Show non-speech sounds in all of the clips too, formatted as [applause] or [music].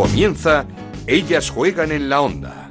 Comienza Ellas juegan en la onda.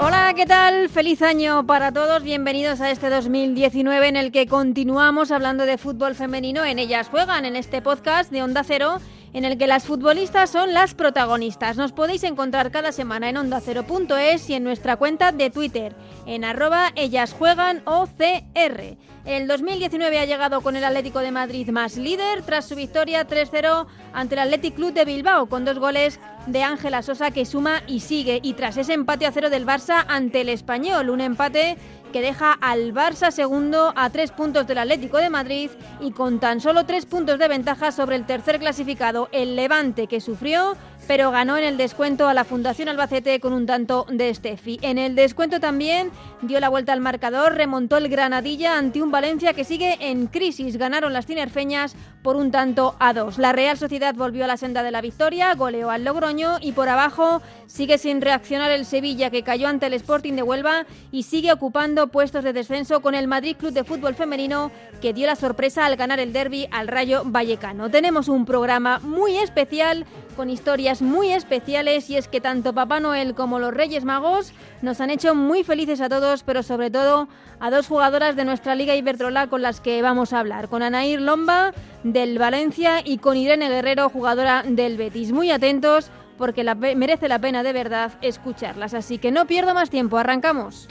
Hola, ¿qué tal? Feliz año para todos. Bienvenidos a este 2019 en el que continuamos hablando de fútbol femenino en Ellas Juegan, en este podcast de Onda Cero en el que las futbolistas son las protagonistas. Nos podéis encontrar cada semana en ondacero.es y en nuestra cuenta de Twitter, en arroba ellas juegan OCR. El 2019 ha llegado con el Atlético de Madrid más líder tras su victoria 3-0 ante el Athletic Club de Bilbao con dos goles de Ángela Sosa que suma y sigue y tras ese empate a cero del Barça ante el Español, un empate que deja al Barça segundo a tres puntos del Atlético de Madrid y con tan solo tres puntos de ventaja sobre el tercer clasificado, el Levante, que sufrió pero ganó en el descuento a la Fundación Albacete con un tanto de Steffi. En el descuento también dio la vuelta al marcador, remontó el Granadilla ante un Valencia que sigue en crisis. Ganaron las tinerfeñas por un tanto a dos. La Real Sociedad volvió a la senda de la victoria, goleó al Logroño y por abajo sigue sin reaccionar el Sevilla que cayó ante el Sporting de Huelva y sigue ocupando puestos de descenso con el Madrid Club de Fútbol Femenino que dio la sorpresa al ganar el derby al Rayo Vallecano. Tenemos un programa muy especial con historias muy especiales y es que tanto Papá Noel como los Reyes Magos nos han hecho muy felices a todos, pero sobre todo a dos jugadoras de nuestra Liga Iberdrola con las que vamos a hablar, con Anair Lomba del Valencia y con Irene Guerrero, jugadora del Betis. Muy atentos porque merece la pena de verdad escucharlas, así que no pierdo más tiempo, arrancamos.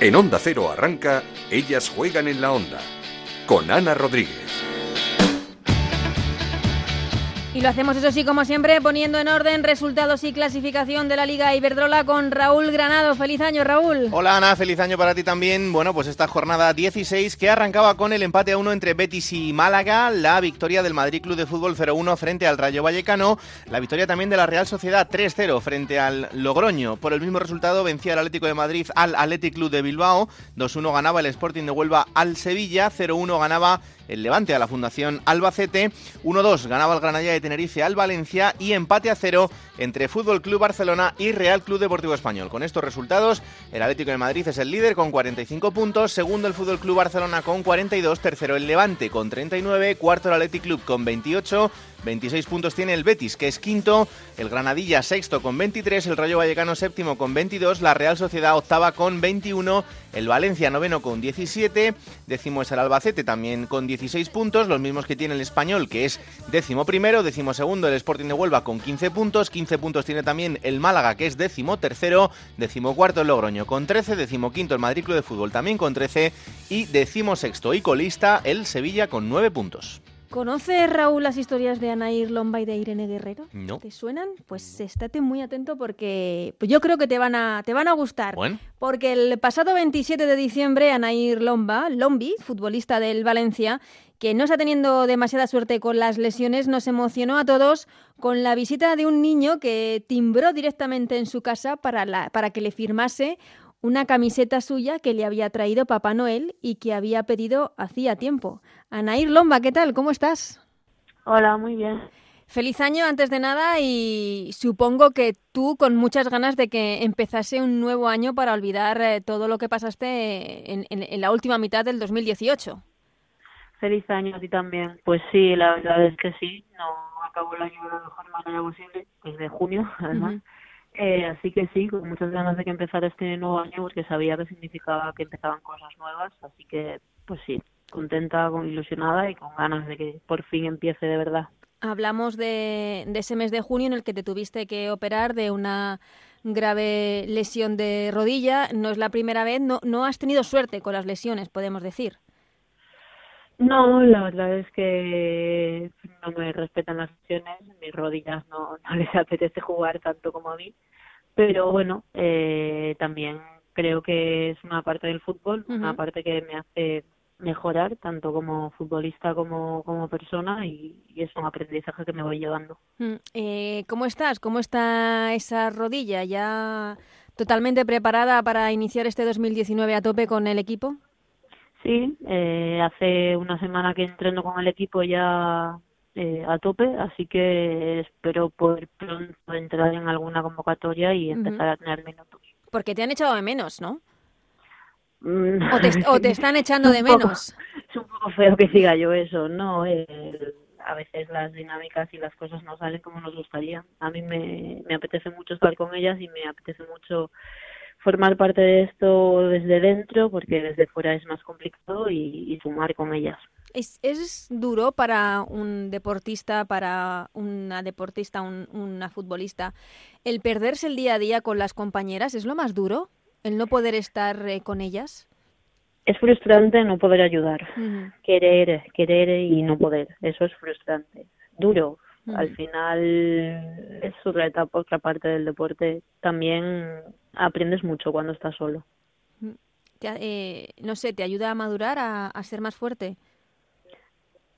En Onda Cero arranca, ellas juegan en la onda, con Ana Rodríguez. Y lo hacemos, eso sí, como siempre, poniendo en orden resultados y clasificación de la Liga Iberdrola con Raúl Granado. Feliz año, Raúl. Hola, Ana. Feliz año para ti también. Bueno, pues esta jornada 16 que arrancaba con el empate a uno entre Betis y Málaga, la victoria del Madrid Club de Fútbol 0-1 frente al Rayo Vallecano, la victoria también de la Real Sociedad 3-0 frente al Logroño. Por el mismo resultado vencía el Atlético de Madrid al Athletic Club de Bilbao, 2-1 ganaba el Sporting de Huelva al Sevilla, 0-1 ganaba el Levante a la Fundación Albacete, 1-2 ganaba el Granada de Tenerife al Valencia y empate a cero entre Fútbol Club Barcelona y Real Club Deportivo Español. Con estos resultados, el Atlético de Madrid es el líder con 45 puntos, segundo el Fútbol Club Barcelona con 42, tercero el Levante con 39, cuarto el Athletic Club con 28, 26 puntos tiene el Betis, que es quinto, el Granadilla sexto con 23, el Rayo Vallecano séptimo con 22, la Real Sociedad octava con 21, el Valencia noveno con 17, décimo es el Albacete también con 16 puntos, los mismos que tiene el Español, que es décimo primero, décimo segundo el Sporting de Huelva con 15 puntos, 15 puntos tiene también el Málaga, que es décimo tercero, el Logroño con 13, décimo quinto el Madrid Club de Fútbol también con 13 y décimo sexto y colista el Sevilla con 9 puntos. ¿Conoce Raúl las historias de Anair Lomba y de Irene Guerrero? No. ¿Te suenan? Pues estate muy atento porque yo creo que te van a, te van a gustar. Bueno. Porque el pasado 27 de diciembre, Anair Lomba, Lombi, futbolista del Valencia, que no está teniendo demasiada suerte con las lesiones, nos emocionó a todos con la visita de un niño que timbró directamente en su casa para, la, para que le firmase una camiseta suya que le había traído Papá Noel y que había pedido hacía tiempo. Anair Lomba, ¿qué tal? ¿Cómo estás? Hola, muy bien. Feliz año antes de nada y supongo que tú con muchas ganas de que empezase un nuevo año para olvidar eh, todo lo que pasaste en, en, en, la última mitad del 2018. Feliz año a ti también. Pues sí, la verdad es que sí. No acabó el año de la mejor manera posible, desde junio, [laughs] además. Uh -huh. Eh, así que sí, con muchas ganas de que empezara este nuevo año porque sabía que significaba que empezaban cosas nuevas, así que pues sí, contenta, con ilusionada y con ganas de que por fin empiece de verdad. Hablamos de, de ese mes de junio en el que te tuviste que operar de una grave lesión de rodilla. No es la primera vez, no, no has tenido suerte con las lesiones, podemos decir. No, la verdad es que no me respetan las lesiones, mis rodillas no, [laughs] no les apetece jugar tanto como a mí, pero bueno, eh, también creo que es una parte del fútbol, uh -huh. una parte que me hace mejorar tanto como futbolista como como persona y, y es un aprendizaje que me voy llevando. Eh, ¿Cómo estás? ¿Cómo está esa rodilla? ¿Ya totalmente preparada para iniciar este 2019 a tope con el equipo? Sí, eh, hace una semana que entreno con el equipo ya eh, a tope, así que espero poder pronto entrar en alguna convocatoria y empezar uh -huh. a tener minutos. Porque te han echado de menos, ¿no? Mm. O te, [laughs] están echando de menos. es un poco feo que siga yo eso, ¿no? a veces las dinámicas y las cosas no salen como nos gustaría. A mí me, me apetece mucho estar con ellas y me apetece mucho formar parte de esto desde dentro porque desde fuera es más complicado y, sumar con ellas. ¿Es, ¿Es, duro para un deportista, para una deportista, una futbolista, el perderse el día a día con las compañeras? ¿Es lo más duro? ¿El no poder estar eh, con ellas? Es frustrante no poder ayudar. Querer, querer y no poder. Eso es frustrante. Duro. Al final es otra etapa, otra parte del deporte. También aprendes mucho cuando estás solo. Eh, no sé, ¿te ayuda a madurar, a ser más fuerte?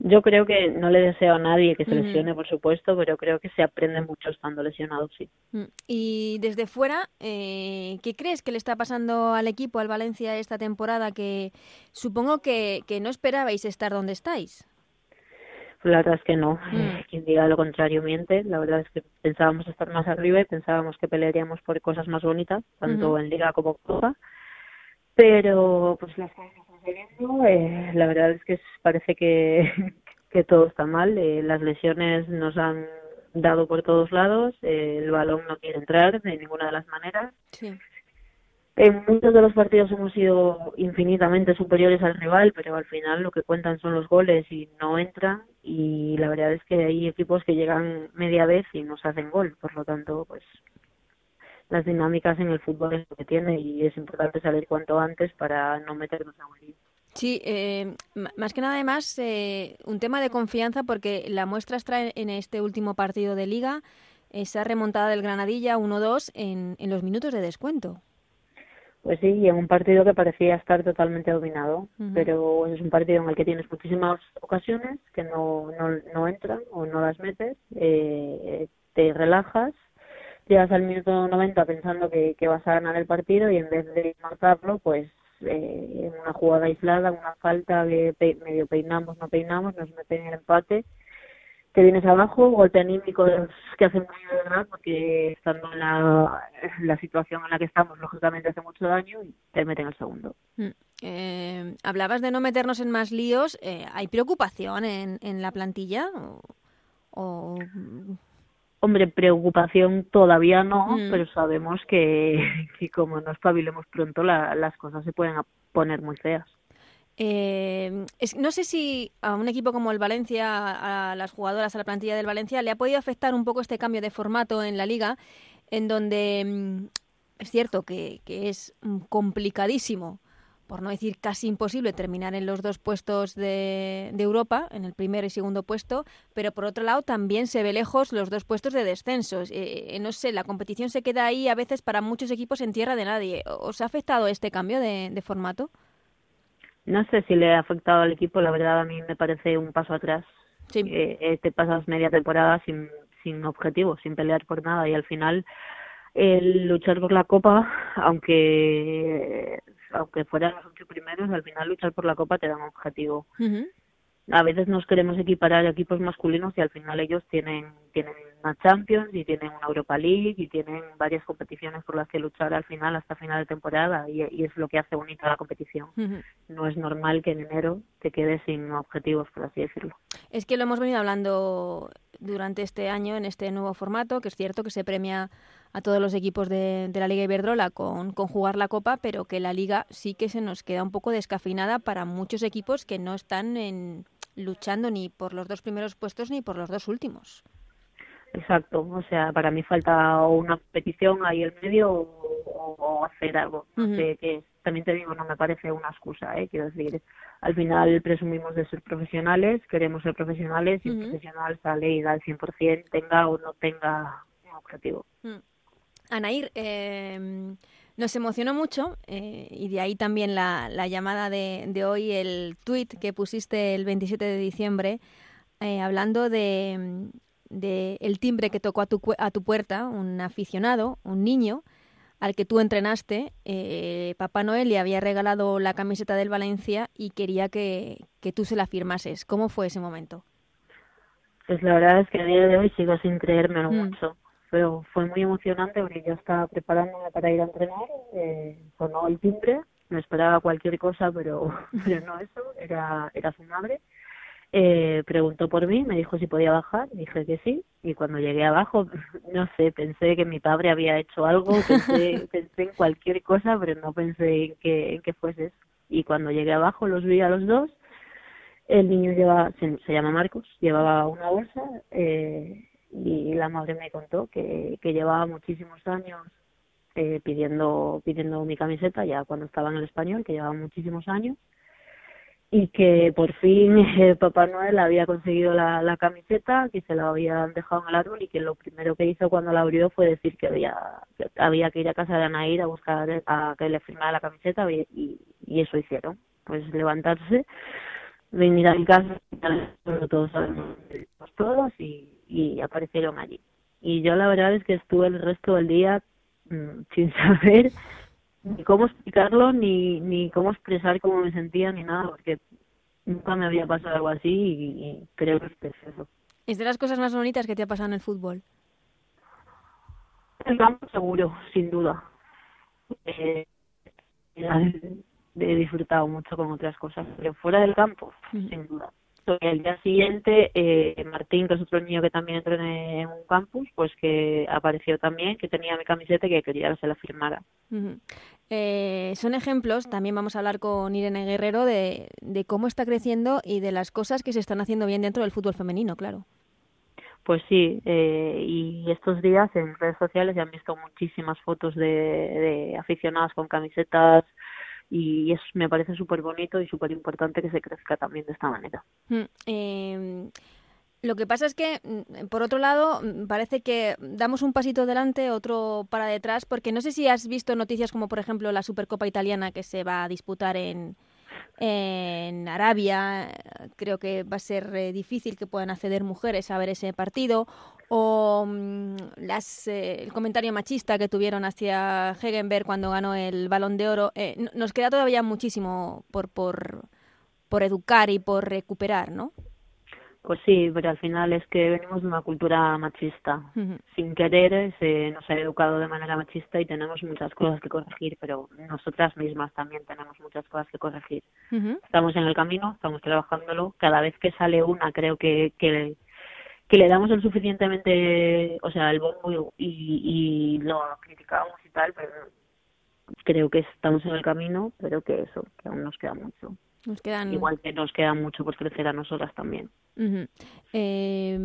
Yo creo que no le deseo a nadie que se lesione, por supuesto, pero creo que se aprende mucho estando lesionado, sí. Mm. Y desde fuera, eh, ¿qué crees que le está pasando al equipo, al Valencia, esta temporada? Que supongo que, que no esperabais estar donde estáis. La verdad es que no. Mm. Quien diga lo contrario miente. La verdad es que pensábamos estar más arriba y pensábamos que pelearíamos por cosas más bonitas, tanto en Liga como Copa. Pero pues las cosas eh, la verdad es que parece que, [laughs] que todo está mal. Eh, las lesiones nos han dado por todos lados. Eh, el balón no quiere entrar de ninguna de las maneras. En muchos de los partidos hemos sido infinitamente superiores al rival, pero al final lo que cuentan son los goles y no entran. Y la verdad es que hay equipos que llegan media vez y nos hacen gol. Por lo tanto, pues las dinámicas en el fútbol es lo que tiene y es importante salir cuanto antes para no meternos a morir. Sí, eh, más que nada además eh, un tema de confianza porque la muestra extrae en este último partido de liga esa remontada del Granadilla 1-2 en, en los minutos de descuento. Pues sí, y en un partido que parecía estar totalmente dominado, pero es un partido en el que tienes muchísimas ocasiones que no, no, no entran o no las metes, eh, te relajas llegas al minuto 90 pensando que, que vas a ganar el partido y en vez de marcarlo, pues eh, en una jugada aislada, una falta de medio peinamos, no peinamos, nos meten el empate, te vienes abajo, golpe anímico que hace muy de verdad porque estando en la, la situación en la que estamos, lógicamente hace mucho daño y te meten el segundo. Mm. Eh, hablabas de no meternos en más líos, eh, ¿hay preocupación en, en la plantilla? o... Hombre, preocupación todavía no, mm. pero sabemos que, que, como no espabilemos pronto las cosas se pueden poner muy feas. Eh, no sé si a un equipo como el Valencia, a las jugadoras, a la plantilla del Valencia, le ha podido afectar un poco este cambio de formato en la liga, en donde mm, es cierto que, que es complicadísimo por no decir casi imposible, terminar en los dos puestos de, Europa, en el primer y segundo puesto, pero por otro lado también se ve lejos los dos puestos de descensos. Eh, eh, no sé, la competición se queda ahí a veces para muchos equipos en tierra de nadie. ¿Os ha afectado este cambio de, formato? No sé si le ha afectado al equipo, la verdad a mí me parece un paso atrás. Sí. Eh, te pasas media temporada sin, sin objetivo, sin pelear por nada y al final el luchar por la copa, aunque aunque fueran los ocho primeros, al final luchar por la copa te da un objetivo. A veces nos queremos equiparar a equipos masculinos y al final ellos tienen tienen una Champions y tienen una Europa League y tienen varias competiciones por las que luchar al final hasta final de temporada y, es lo que hace bonita la competición. No es normal que en enero te quedes sin objetivos, por así decirlo. Es que lo hemos venido hablando durante este año en este nuevo formato, que es cierto que se premia a todos los equipos de, la Liga Iberdrola con, con, jugar la Copa, pero que la Liga sí que se nos queda un poco descafinada para muchos equipos que no están en, luchando ni por los dos primeros puestos ni por los dos últimos. Exacto, o sea, para mí falta una competición ahí en medio o, hacer algo. que también te digo, no me parece una excusa, ¿eh? quiero decir, al final presumimos de ser profesionales, queremos ser profesionales y un profesional sale y da el 100%, tenga o no tenga un objetivo. Mm. Anair, eh, nos emocionó mucho eh, y de ahí también la, la llamada de, de, hoy, el tweet que pusiste el 27 de diciembre, eh, hablando de, de, el timbre que tocó a tu, a tu puerta, un aficionado, un niño, al que tú entrenaste. Eh, Papá Noel le había regalado la camiseta del Valencia y quería que, que tú se la firmases. ¿Cómo fue ese momento? Pues la verdad es que a día de hoy sigo sin creérmelo mm. mucho pero fue muy emocionante porque yo estaba preparándome para ir a entrenar, eh, sonó el timbre, me esperaba cualquier cosa, pero, [laughs] pero no eso, era, era su madre. Eh, preguntó por mí, me dijo si podía bajar, dije que sí, y cuando llegué abajo, [laughs] no sé, pensé que mi padre había hecho algo, pensé, [laughs] pensé en cualquier cosa, pero no pensé en que, en que fuese eso. Y cuando llegué abajo los vi a los dos, el niño lleva, se, se llama Marcos, llevaba una bolsa eh, y la madre me contó que, que llevaba muchísimos años eh, pidiendo pidiendo mi camiseta ya cuando estaba en el español, que llevaba muchísimos años y que por fin [laughs] eh, Papá Noel había conseguido la, la camiseta, que se la habían dejado en el árbol y que lo primero que hizo cuando la abrió fue decir que había que, había que ir a casa de Anaír a buscar a que le firmara la camiseta y, eso hicieron. Pues levantarse, venir a mi casa, todos sabemos todos y, y aparecieron allí. Y yo la verdad es que estuve el resto del día mmm, [laughs] sin saber ni cómo explicarlo, ni, ni cómo expresar cómo me sentía, ni nada, porque nunca me había pasado algo así y, y creo que es precioso. ¿Es de las cosas más bonitas que te ha pasado en el fútbol? El campo seguro, sin duda. Eh, he disfrutado mucho con otras cosas, pero fuera del campo, mm. sin duda. Y el día siguiente, eh, Martín, que es otro niño que también entró en un campus, pues que apareció también, que tenía mi camiseta y que quería que se la firmara. Uh -huh. eh, son ejemplos, también vamos a hablar con Irene Guerrero de, de cómo está creciendo y de las cosas que se están haciendo bien dentro del fútbol femenino, claro. Pues sí, eh, y estos días en redes sociales ya han visto muchísimas fotos de, de aficionadas con camisetas y eso me parece súper bonito y súper importante que se crezca también de esta manera. Eh, lo que pasa es que, mm, por otro lado, mm, parece que damos un pasito adelante, otro para detrás, porque no sé si has visto noticias como, por ejemplo, la Supercopa Italiana que se va a disputar en, en Arabia. Creo que va a ser eh, difícil que puedan acceder mujeres a ver ese partido. O mmm, las, eh, el comentario machista que tuvieron hacia Hegenberg cuando ganó el Balón de Oro. Eh, nos queda todavía muchísimo por, por, por educar y por recuperar, ¿no? Pues sí, pero al final es que venimos de una cultura machista. Uh -huh. Sin querer se nos ha educado de manera machista y tenemos muchas cosas que corregir, pero nosotras mismas también tenemos muchas cosas que corregir. Uh -huh. Estamos en el camino, estamos trabajándolo. Cada vez que sale una creo que, que, que le damos el suficientemente, o sea, el bombo y, y lo criticamos y tal, pero creo que estamos en el camino, pero que eso, que aún nos queda mucho. Nos quedan... Igual que nos queda mucho por crecer a nosotras también. Uh -huh. eh,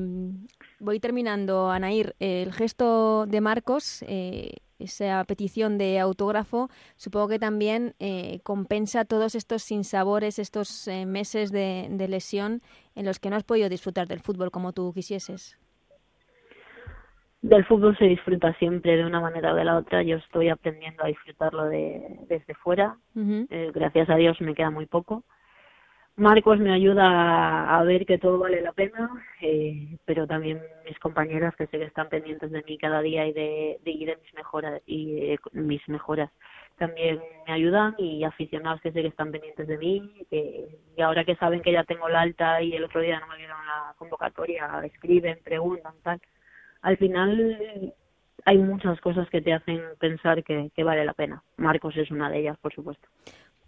voy terminando, Anair. El gesto de Marcos, eh, esa petición de autógrafo, supongo que también eh, compensa todos estos sinsabores, estos eh, meses de, de, lesión en los que no has podido disfrutar del fútbol como tú quisieses. Del fútbol se disfruta siempre de una manera o de la otra. Yo estoy aprendiendo a disfrutarlo de, desde fuera. Uh -huh. eh, gracias a Dios me queda muy poco. Marcos me ayuda a, a ver que todo vale la pena, eh, pero también mis compañeras que sé que están pendientes de mí cada día y de, de, y de mis mejoras y de mis mejoras también me ayudan y aficionados que sé que están pendientes de mí que, y ahora que saben que ya tengo la alta y el otro día no me dieron la convocatoria escriben preguntan tal al final hay muchas cosas que te hacen pensar que, vale la pena Marcos es una de ellas por supuesto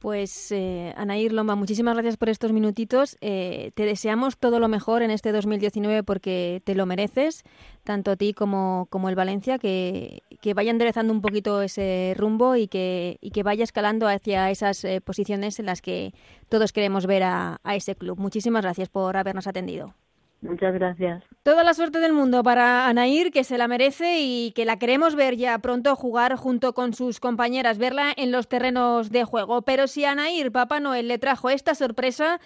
pues eh, Anair Lomba, muchísimas gracias por estos minutitos. Eh, te deseamos todo lo mejor en este 2019 porque te lo mereces, tanto a ti como, como el Valencia, que, que vaya enderezando un poquito ese rumbo y que, y que vaya escalando hacia esas eh, posiciones en las que todos queremos ver a, a ese club. Muchísimas gracias por habernos atendido. Muchas gracias. Toda la suerte del mundo para Anair, que se la merece y que la queremos ver ya pronto jugar junto con sus compañeras, verla en los terrenos de juego. Pero si a Anair, Papá Noel, le trajo esta sorpresa,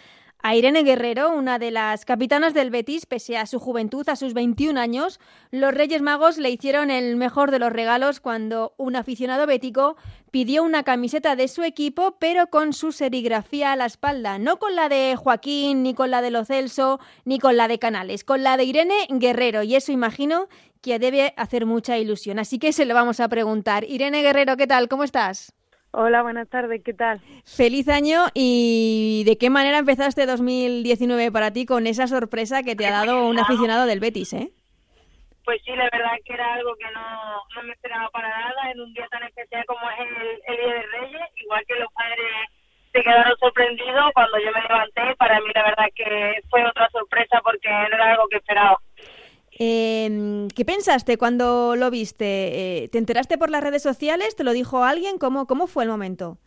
a Irene Guerrero, una de las capitanas del Betis, pese a su juventud, a sus 21 años, los Reyes Magos le hicieron el mejor de los regalos cuando un aficionado bético pidió una camiseta de su equipo, pero con su serigrafía a la espalda, no con la de Joaquín, ni con la de Lo Celso, ni con la de Canales, con la de Irene Guerrero, y eso imagino que debe hacer mucha ilusión. Así que se lo vamos a preguntar. Irene Guerrero, ¿qué tal? ¿Cómo estás? Hola, buenas tardes, ¿qué tal? Feliz año y ¿de qué manera empezaste 2019 para ti con esa sorpresa que te ha dado un aficionado del Betis, eh? Pues sí, la verdad que era algo que no, no me esperaba para nada en un día tan especial como es el, el Día de Reyes, igual que los padres cuando yo me levanté, para mí la verdad que fue otra sorpresa porque no era algo que esperaba. Eh, ¿Qué pensaste cuando lo viste? Eh, ¿Te enteraste por las redes sociales? ¿Te lo dijo alguien? ¿Cómo, cómo fue el momento?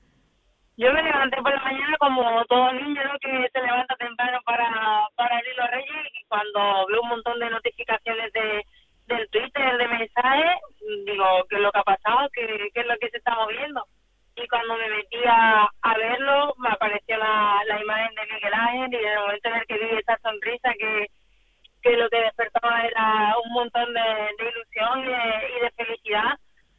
Yo me levanté por la mañana como todo niño ¿no? que se levanta temprano para, para abrir los reyes y cuando veo un montón de notificaciones de del Twitter, de mensajes, digo, ¿qué es lo que ha pasado? ¿Qué, qué es lo que se está moviendo? Y cuando me metí a, verlo, me apareció la, la imagen de Miguel Ángel y en el momento en el que vi esa sonrisa que, que lo que despertaba era un montón de, ilusión y de, felicidad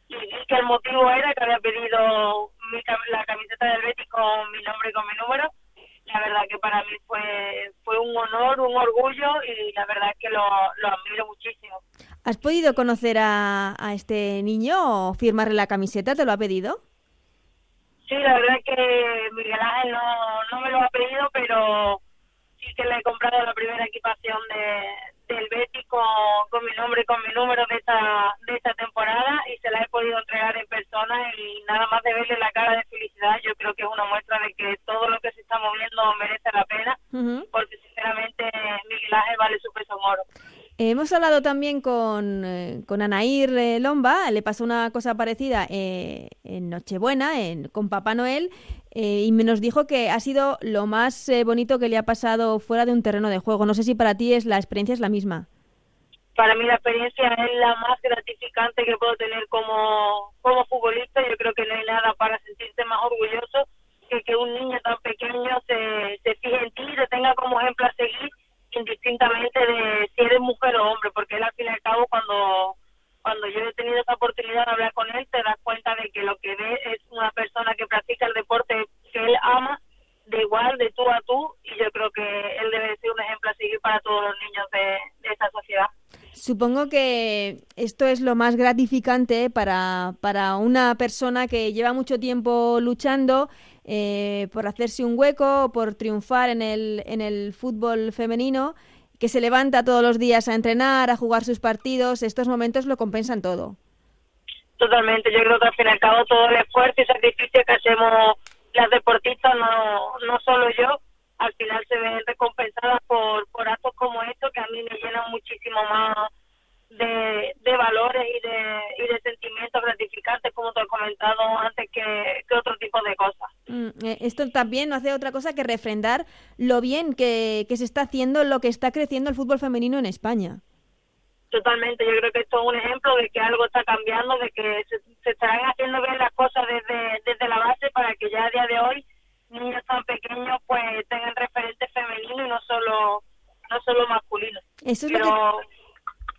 y que el motivo era que había pedido mi, la camiseta del Betis con mi nombre y con mi número la verdad que para mí fue fue un honor, un orgullo y la verdad que lo, lo admiro muchísimo. ¿Has podido conocer a, a este niño o firmarle la camiseta? ¿Te lo ha pedido? Sí, la verdad que Miguel Ángel no, no me lo ha pedido, pero sí que le he comprado la primera equipación de, del Betis con, con mi nombre y con mi número de esta, de esta temporada y se la he podido entregar en persona y nada más de verle la cara de felicidad yo creo que es una muestra de que todo lo que se está moviendo merece la pena porque sinceramente Miguel Ángel vale su peso en oro. Hemos hablado también con, eh, con Anair eh, Lomba, le pasó una cosa parecida eh, en Nochebuena en, con Papá Noel y nos dijo que ha sido lo más bonito que le ha pasado fuera de un terreno de juego. No sé si para ti es la experiencia es la misma. Para mí la experiencia es la más gratificante que puedo tener como, como futbolista. Yo creo que no hay nada para sentirse más orgulloso que que un niño tan pequeño se, se fije en ti y te tenga como ejemplo a seguir indistintamente de si eres mujer o hombre, porque él al fin y al cabo cuando cuando yo he tenido esa oportunidad de hablar con él, te das cuenta de que lo que ve es una persona que practica el deporte ama, de igual, de tú a tú, y yo creo que él debe ser un ejemplo a seguir para todos los niños de, de esta sociedad. Supongo que esto es lo más gratificante para, para una persona que lleva mucho tiempo luchando eh, por hacerse un hueco, por triunfar en el, en el fútbol femenino, que se levanta todos los días a entrenar, a jugar sus partidos, estos momentos lo compensan todo. Totalmente, yo creo que al fin y al cabo todo el esfuerzo y sacrificio que hacemos las deportistas, no, no solo yo, al final se ven recompensadas por, por actos como estos que a mí me llenan muchísimo más de, de valores y de, y de sentimientos gratificantes, como te he comentado antes, que, que otro tipo de cosas. Mm, eh, esto también no hace otra cosa que refrendar lo bien que, que se está haciendo, lo que está creciendo el fútbol femenino en España. Totalmente, yo creo que esto es un ejemplo de que algo está cambiando, de que se, se estarán haciendo bien las cosas desde, desde la base para que ya a día de hoy niños tan pequeños pues tengan referentes femeninos y no solo no solo masculinos. Eso es lo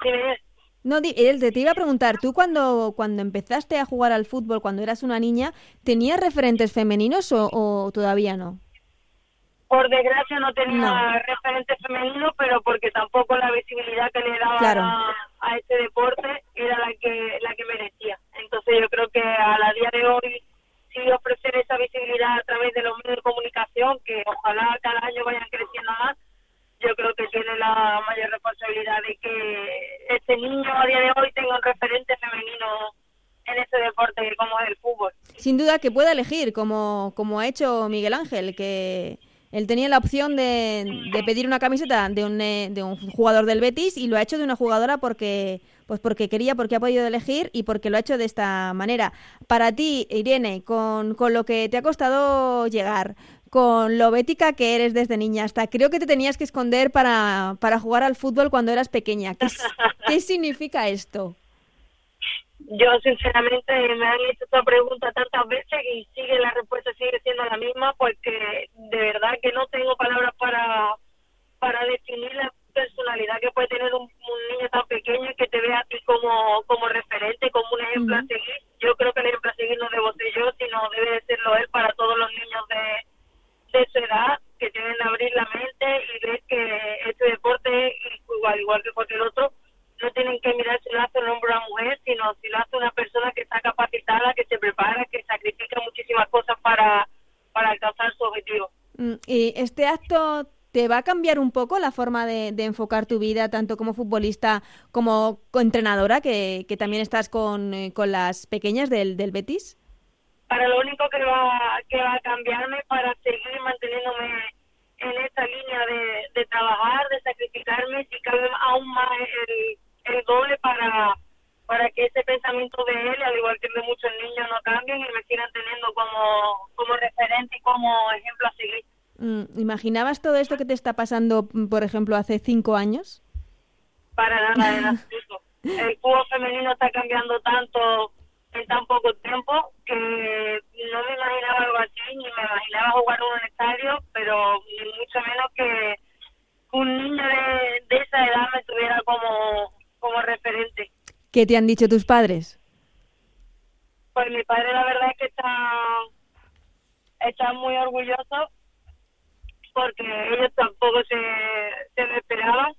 que... No, te iba a preguntar, tú cuando, cuando empezaste a jugar al fútbol, cuando eras una niña, ¿tenías referentes femeninos o, todavía no? Por desgracia no tenía referentes femeninos, pero porque tampoco la visibilidad que le daba a, este deporte era la que la que merecía. Entonces yo creo que a la día de hoy sí ofrecer esa visibilidad a través de los medios de comunicación, que ojalá cada año vayan creciendo más, yo creo que tiene la mayor responsabilidad de que este niño a día de hoy tenga un referente femenino en este deporte como es el fútbol. Sin duda que pueda elegir, como, como ha hecho Miguel Ángel, que él tenía la opción de, de pedir una camiseta de un, eh, de un jugador del Betis y lo ha hecho de una jugadora porque pues porque quería, porque ha podido elegir y porque lo ha hecho de esta manera. Para ti, Irene, con, con lo que te ha costado llegar, con lo bética que eres desde niña hasta creo que te tenías que esconder para, para jugar al fútbol cuando eras pequeña. ¿Qué, ¿Qué, significa esto? Yo sinceramente me han hecho esta pregunta tantas veces y sigue la respuesta sigue siendo la misma porque de verdad que no tengo palabras para para definir la personalidad que puede tener un, niño tan pequeño que te vea a ti como, como referente, como un ejemplo a seguir. Yo creo que el ejemplo a seguir no debo ser yo, sino debe de serlo él para todos los niños de, de su edad que tienen que abrir la mente y ver que este deporte, igual, igual que cualquier otro, no tienen que mirar si lo hace un hombre o una mujer, sino si lo hace una persona que está capacitada, que se prepara, que sacrifica muchísimas cosas para, para alcanzar su objetivo. Mm, ¿Y este acto te va a cambiar un poco la forma de, de enfocar tu vida, tanto como futbolista como entrenadora, que, que también estás con, eh, con las pequeñas del, del Betis? para lo único que va, que va a cambiarme para seguir manteniéndome en esta línea de, de trabajar, de sacrificarme, si cabe aún más el, el doble para para que ese pensamiento de él, al igual que de muchos niños, no cambien y me sigan teniendo como, como referente y como ejemplo a seguir. Mm, ¿Imaginabas todo esto que te está pasando, por ejemplo, hace cinco años? Para nada, en absoluto. [laughs] El fútbol femenino está cambiando tanto en tan poco tiempo que no me imaginaba algo así, ni me imaginaba jugar en un estadio, pero ni mucho menos que un niño de, de esa edad me tuviera como, como referente. ¿Qué te han dicho tus padres? Pues mi padre la verdad es que está, está muy orgulloso porque ellos tampoco se, se lo esperaban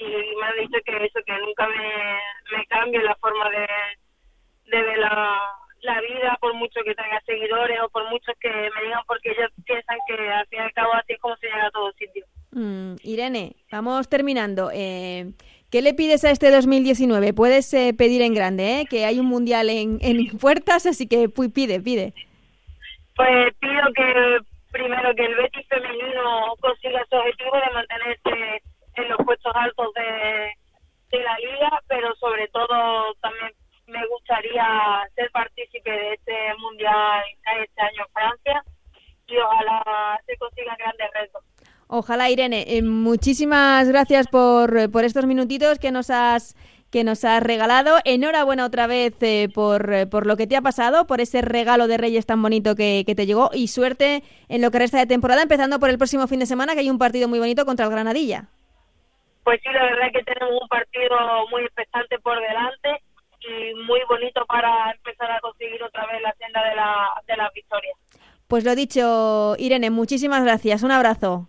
y me han dicho que eso, que nunca me, me cambie la forma de, de ver la, la vida por mucho que tenga seguidores o por mucho que me digan porque ellos piensan que al fin y al cabo así es como se llega a todos sitios. Mm, Irene, vamos terminando. Eh, ¿Qué le pides a este 2019? Puedes eh, pedir en grande, ¿eh? que hay un mundial en, en puertas, así que pide, pide. Pues pido que primero que el Betis femenino consiga su objetivo de mantenerse en los puestos altos de, de la liga, pero sobre todo también me gustaría ser partícipe de este mundial este año en Francia y ojalá se consigan grandes retos. Ojalá, Irene. eh, muchísimas gracias por, eh, por estos minutitos que nos has que nos has regalado. Enhorabuena otra vez eh, por, eh, por lo que te ha pasado, por ese regalo de Reyes tan bonito que, que te llegó y suerte en lo que resta de temporada, empezando por el próximo fin de semana, que hay un partido muy bonito contra el Granadilla. Pues sí, la verdad es que tenemos un partido muy expectante por delante y muy bonito para empezar a conseguir otra vez la senda de la, de las victorias. Pues lo dicho, Irene, muchísimas gracias. Un abrazo.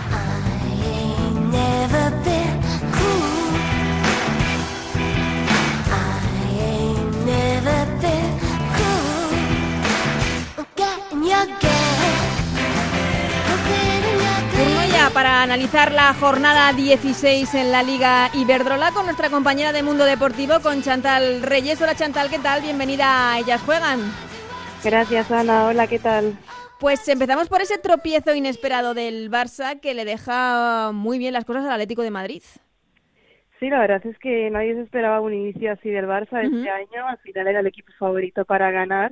Para analizar la jornada 16 en la Liga Iberdrola con nuestra compañera de Mundo Deportivo, con Chantal Reyes. Hola Chantal, ¿qué tal? Bienvenida a Ellas Juegan. Gracias, Ana. Hola, ¿qué tal? Pues empezamos por ese tropiezo inesperado del Barça que le deja muy bien las cosas al Atlético de Madrid. Sí, la verdad es que nadie se esperaba un inicio así del Barça este año. Al final era el equipo favorito para ganar.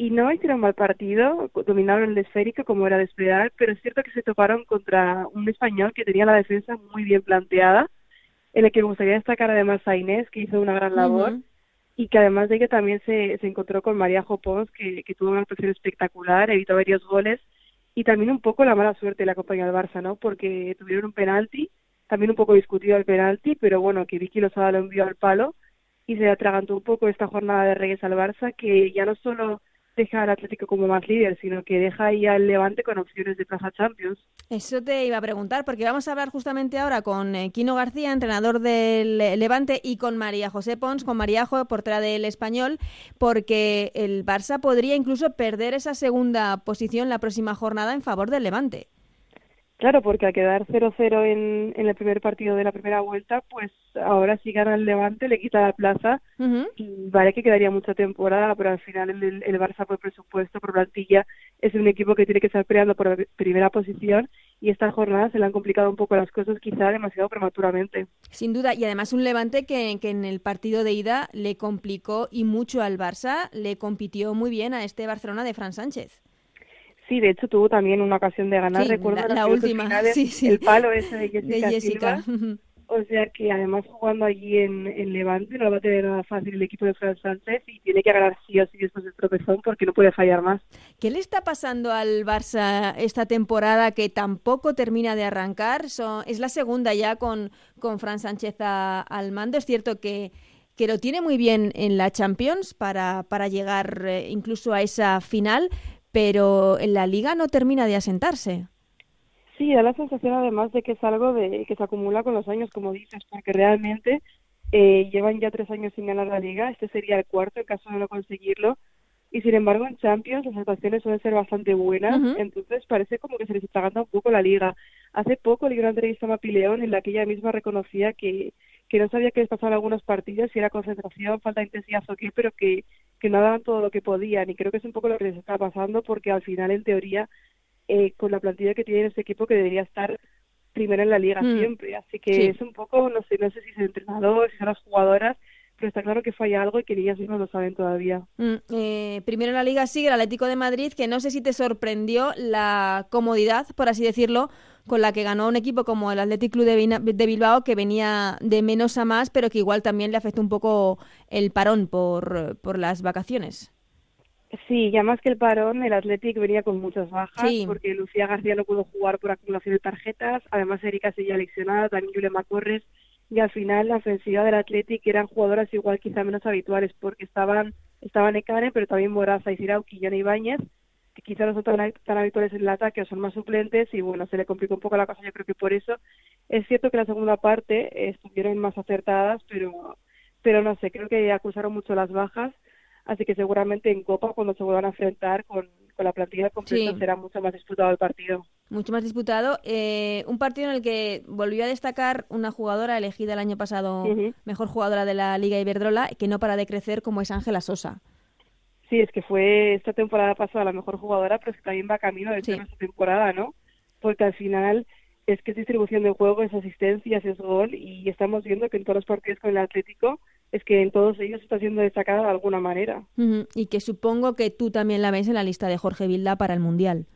Y no hicieron mal partido, dominaron el esférico como era de esperar, pero es cierto que se toparon contra un español que tenía la defensa muy bien planteada, en el que me gustaría destacar además a Inés, que hizo una gran labor, Ujú. y que además de ello también se, se encontró con María Jopons, que, que tuvo una actuación espectacular, evitó varios goles, y también un poco la mala suerte le acompañó al Barça, ¿no? Porque tuvieron un penalti, también un poco discutido el penalti, pero bueno, que Vicky Lozada lo envió al palo y se atragantó un poco esta jornada de Reyes al Barça, que ya no solo deja al Atlético como más líder, sino que deja ahí al Levante con opciones de plaza Champions. Eso te iba a preguntar, porque vamos a hablar justamente ahora con eh, Quino García, entrenador del eh, Levante, y con María José Pons, con Mariajo, portera del Español, porque el Barça podría incluso perder esa segunda posición la próxima jornada en favor del Levante. Claro, porque al quedar 0-0 en, en el primer partido de la primera vuelta, pues ahora si gana el Levante le quita la plaza y vale que quedaría mucha temporada, pero al final el, el- el Barça por presupuesto, por plantilla, es un equipo que tiene que estar peleando por la primera posición y esta jornada se le han complicado un poco las cosas quizá demasiado prematuramente. Sin duda, y además un Levante que, que en el partido de ida le complicó y mucho al Barça, le compitió muy bien a este Barcelona de Fran Sánchez. Sí, de hecho tuvo también una ocasión de ganar, Sí, recuerdo la- la última, finales, sí, sí. el palo ese de De Jessica, Jessica. Silva. [laughs] O sea que además jugando allí en, en Levante no lo va a tener nada fácil el equipo de Fran Sánchez y tiene que ganar sí o sí después del tropezón porque no puede fallar más. ¿Qué le está pasando al Barça esta temporada que tampoco termina de arrancar? So- es la segunda ya con, con Fran Sánchez a- al mando. Es cierto que, que lo tiene muy bien en la Champions para, para llegar eh, incluso a esa final, pero en la liga no termina de asentarse. Sí, da la sensación además de que es algo de que se acumula con los años, como dices, porque realmente eh, llevan ya tres años sin ganar la liga, este sería el cuarto en caso de no conseguirlo, y sin embargo en Champions las actuaciones suelen ser bastante buenas, entonces parece como que se les atraganta un poco la liga. Hace poco leí una entrevista a Mapi León en la que ella misma reconocía que, que no sabía qué les pasaba en algunos partidos, si era concentración, falta de intensidad o qué, pero que, que no daban todo lo que podían. Y creo que es un poco lo que les está pasando porque al final, en teoría, eh, con la plantilla que tiene este equipo, que debería estar primero en la liga Mm. siempre. Así que Sí. es un poco, no sé, no sé si es el entrenador, si son las jugadoras, pero está claro que falla algo y que ellas mismas lo saben todavía. Mm, eh, primero en la liga sigue el Atlético de Madrid, que no sé si te sorprendió la comodidad, por así decirlo, con la que ganó un equipo como el Athletic Club de, Bilbao, que venía de menos a más, pero que igual también le afectó un poco el parón por, por las vacaciones. Sí, ya más que el parón, el Athletic venía con muchas bajas, Sí. porque Lucía García no pudo jugar por acumulación de tarjetas, además Erika seguía lesionada, también Yulema Corres, y al final la ofensiva del Athletic eran jugadoras igual quizá menos habituales, porque estaban estaban Ekane, pero también Moraza y Sirauki y Ibáñez, que quizá no son tan, tan habituales en el ataque o son más suplentes, y bueno, se le complicó un poco la cosa, yo creo que por eso. Es cierto que la segunda parte estuvieron más acertadas, pero, pero no sé, creo que acusaron mucho las bajas, así que seguramente en Copa, cuando se vuelvan a enfrentar con, con la plantilla completa, Sí. será mucho más disputado el partido. Mucho más disputado. Eh, un partido en el que volvió a destacar una jugadora elegida el año pasado mejor jugadora de la Liga Iberdrola, que no para de crecer, como es Ángela Sosa. Sí, es que fue esta temporada pasada la mejor jugadora, pero es que también va camino de Sí. esta temporada, ¿no? Porque al final es que es distribución de juego, es asistencias, es gol, y estamos viendo que en todos los partidos con el Atlético es que en todos ellos está siendo destacada de alguna manera. Y que supongo que tú también la ves en la lista de Jorge Vilda para el Mundial.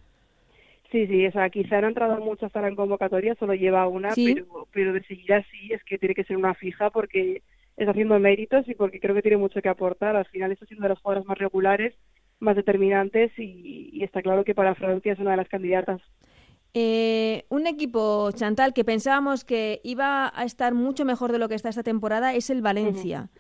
Sí, sí, o sea, quizá no ha entrado mucho hasta en convocatoria, solo lleva una, Sí. pero, pero de seguir así es que tiene que ser una fija porque está haciendo méritos y porque creo que tiene mucho que aportar. Al final está siendo de las jugadoras más regulares, más determinantes y, y está claro que para Francia es una de las candidatas. Eh, un equipo, Chantal, que pensábamos que iba a estar mucho mejor de lo que está esta temporada es el Valencia.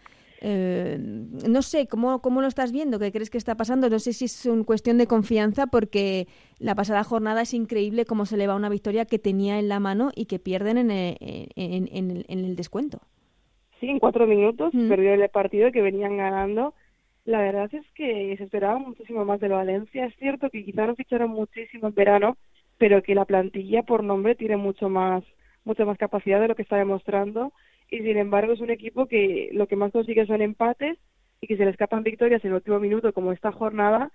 Eh, no sé, ¿cómo, ¿cómo lo estás viendo? ¿Qué crees que está pasando? No sé si es una cuestión de confianza porque la pasada jornada es increíble cómo se le va una victoria que tenía en la mano y que pierden en el, en- en el- en el descuento. Sí, en cuatro minutos Mm. perdió el partido que venían ganando. La verdad es que se esperaba muchísimo más del Valencia. Es cierto que quizá no ficharon muchísimo en verano, pero que la plantilla por nombre tiene mucho más, mucha más capacidad de lo que está demostrando. Y sin embargo es un equipo que lo que más consigue son empates y que se le escapan victorias en el último minuto como esta jornada.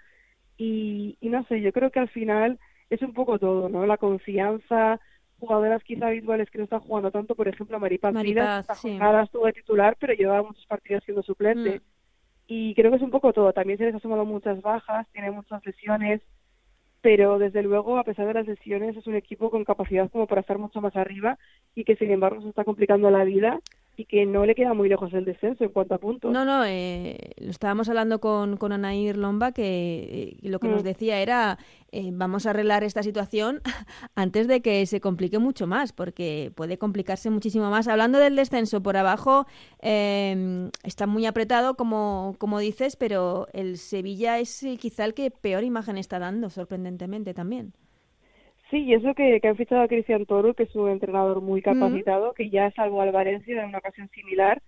Y, y no sé, yo creo que al final es un poco todo, ¿no? La confianza, jugadoras quizá habituales que no están jugando tanto, por ejemplo, Maripaz, Maripaz, esta sí. estuvo de titular, pero llevaba muchos partidos siendo suplente. Mm. Y creo que es un poco todo. También se les ha sumado muchas bajas, tiene muchas lesiones, pero desde luego, a pesar de las lesiones, es un equipo con capacidad como para estar mucho más arriba y que sin embargo se está complicando la vida y que no le queda muy lejos el descenso en cuanto a puntos. No, no, eh, lo estábamos hablando con, con Anaír Lomba, que eh, lo que nos Mm. decía era, eh, vamos a arreglar esta situación [laughs] antes de que se complique mucho más, porque puede complicarse muchísimo más. Hablando del descenso por abajo, eh, está muy apretado, como, como dices, pero el Sevilla es eh, quizá el que peor imagen está dando, sorprendentemente también. Sí, y eso que, que han fichado a Cristian Toro, que es un entrenador muy capacitado, que ya salvó al Valencia en una ocasión similar.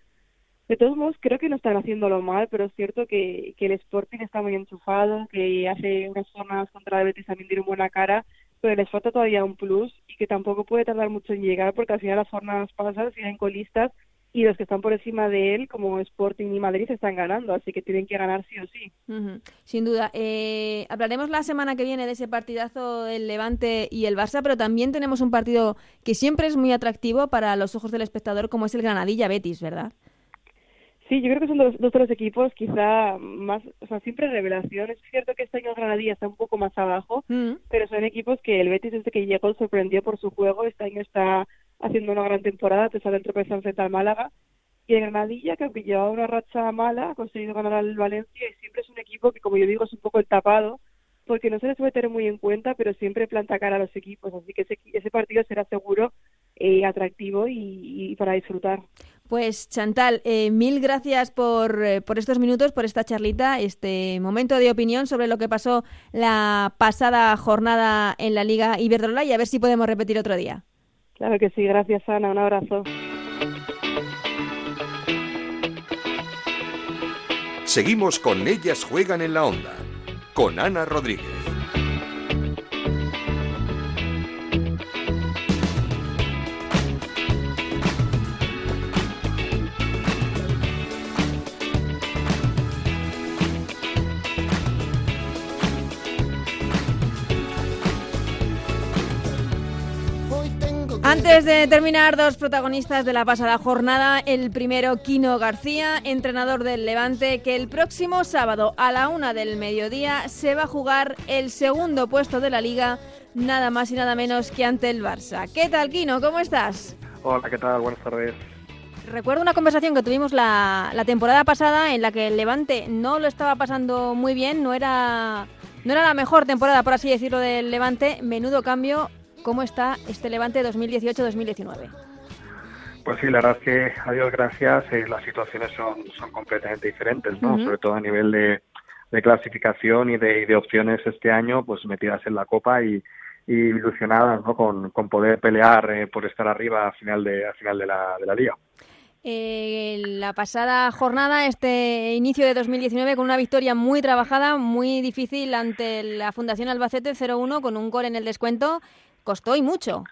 De todos modos, creo que no están haciéndolo mal, pero es cierto que, que el Sporting está muy enchufado, que hace unas jornadas contra el Betis también dieron buena cara, pero les falta todavía un plus y que tampoco puede tardar mucho en llegar, porque al final las jornadas pasadas siguen colistas y los que están por encima de él, como Sporting y Madrid, están ganando, así que tienen que ganar sí o sí. Sin duda. Eh, hablaremos la semana que viene de ese partidazo del Levante y el Barça, pero también tenemos un partido que siempre es muy atractivo para los ojos del espectador, como es el Granadilla Betis, ¿verdad? Sí, yo creo que son dos, dos de los equipos quizá más, o sea, siempre revelación. Es cierto que este año Granadilla está un poco más abajo, Mm, pero son equipos que el Betis desde que llegó sorprendió por su juego. Este año está haciendo una gran temporada, a pesar del tropezón frente al Málaga. Y el Granadilla, que aunque llevaba una racha mala, ha conseguido ganar al Valencia y siempre es un equipo que, como yo digo, es un poco el tapado, porque no se les suele tener muy en cuenta, pero siempre planta cara a los equipos. Así que ese, ese partido será seguro eh, atractivo y, para disfrutar. Pues Chantal, eh, mil gracias por, eh, por estos minutos, por esta charlita, este momento de opinión sobre lo que pasó la pasada jornada en la Liga Iberdrola y a ver si podemos repetir otro día. Claro que sí, gracias Ana, un abrazo. Seguimos con Ellas Juegan en la Onda, con Ana Rodríguez. Antes de terminar, dos protagonistas de la pasada jornada. El primero, Kino García, entrenador del Levante, que el próximo sábado a la una del mediodía se va a jugar el segundo puesto de la liga, nada más y nada menos que ante el Barça. ¿Qué tal, Kino? ¿Cómo estás? Hola, ¿qué tal? Buenas tardes. Recuerdo una conversación que tuvimos la, la temporada pasada en la que el Levante no lo estaba pasando muy bien, no era, no era la mejor temporada, por así decirlo, del Levante. Menudo cambio. ¿Cómo está este Levante 2018-2019? Pues sí, la verdad es que, a Dios gracias, eh, las situaciones son, son completamente diferentes, ¿no? Sobre todo a nivel de, de clasificación y de, y de opciones este año, pues metidas en la Copa y, y ilusionadas, ¿no? Con, con poder pelear eh, por estar arriba a final de, a final de la, de la liga. Eh, la pasada jornada, este inicio de 2019, con una victoria muy trabajada, muy difícil ante la Fundación Albacete 0-1, con un gol en el descuento, costó y mucho.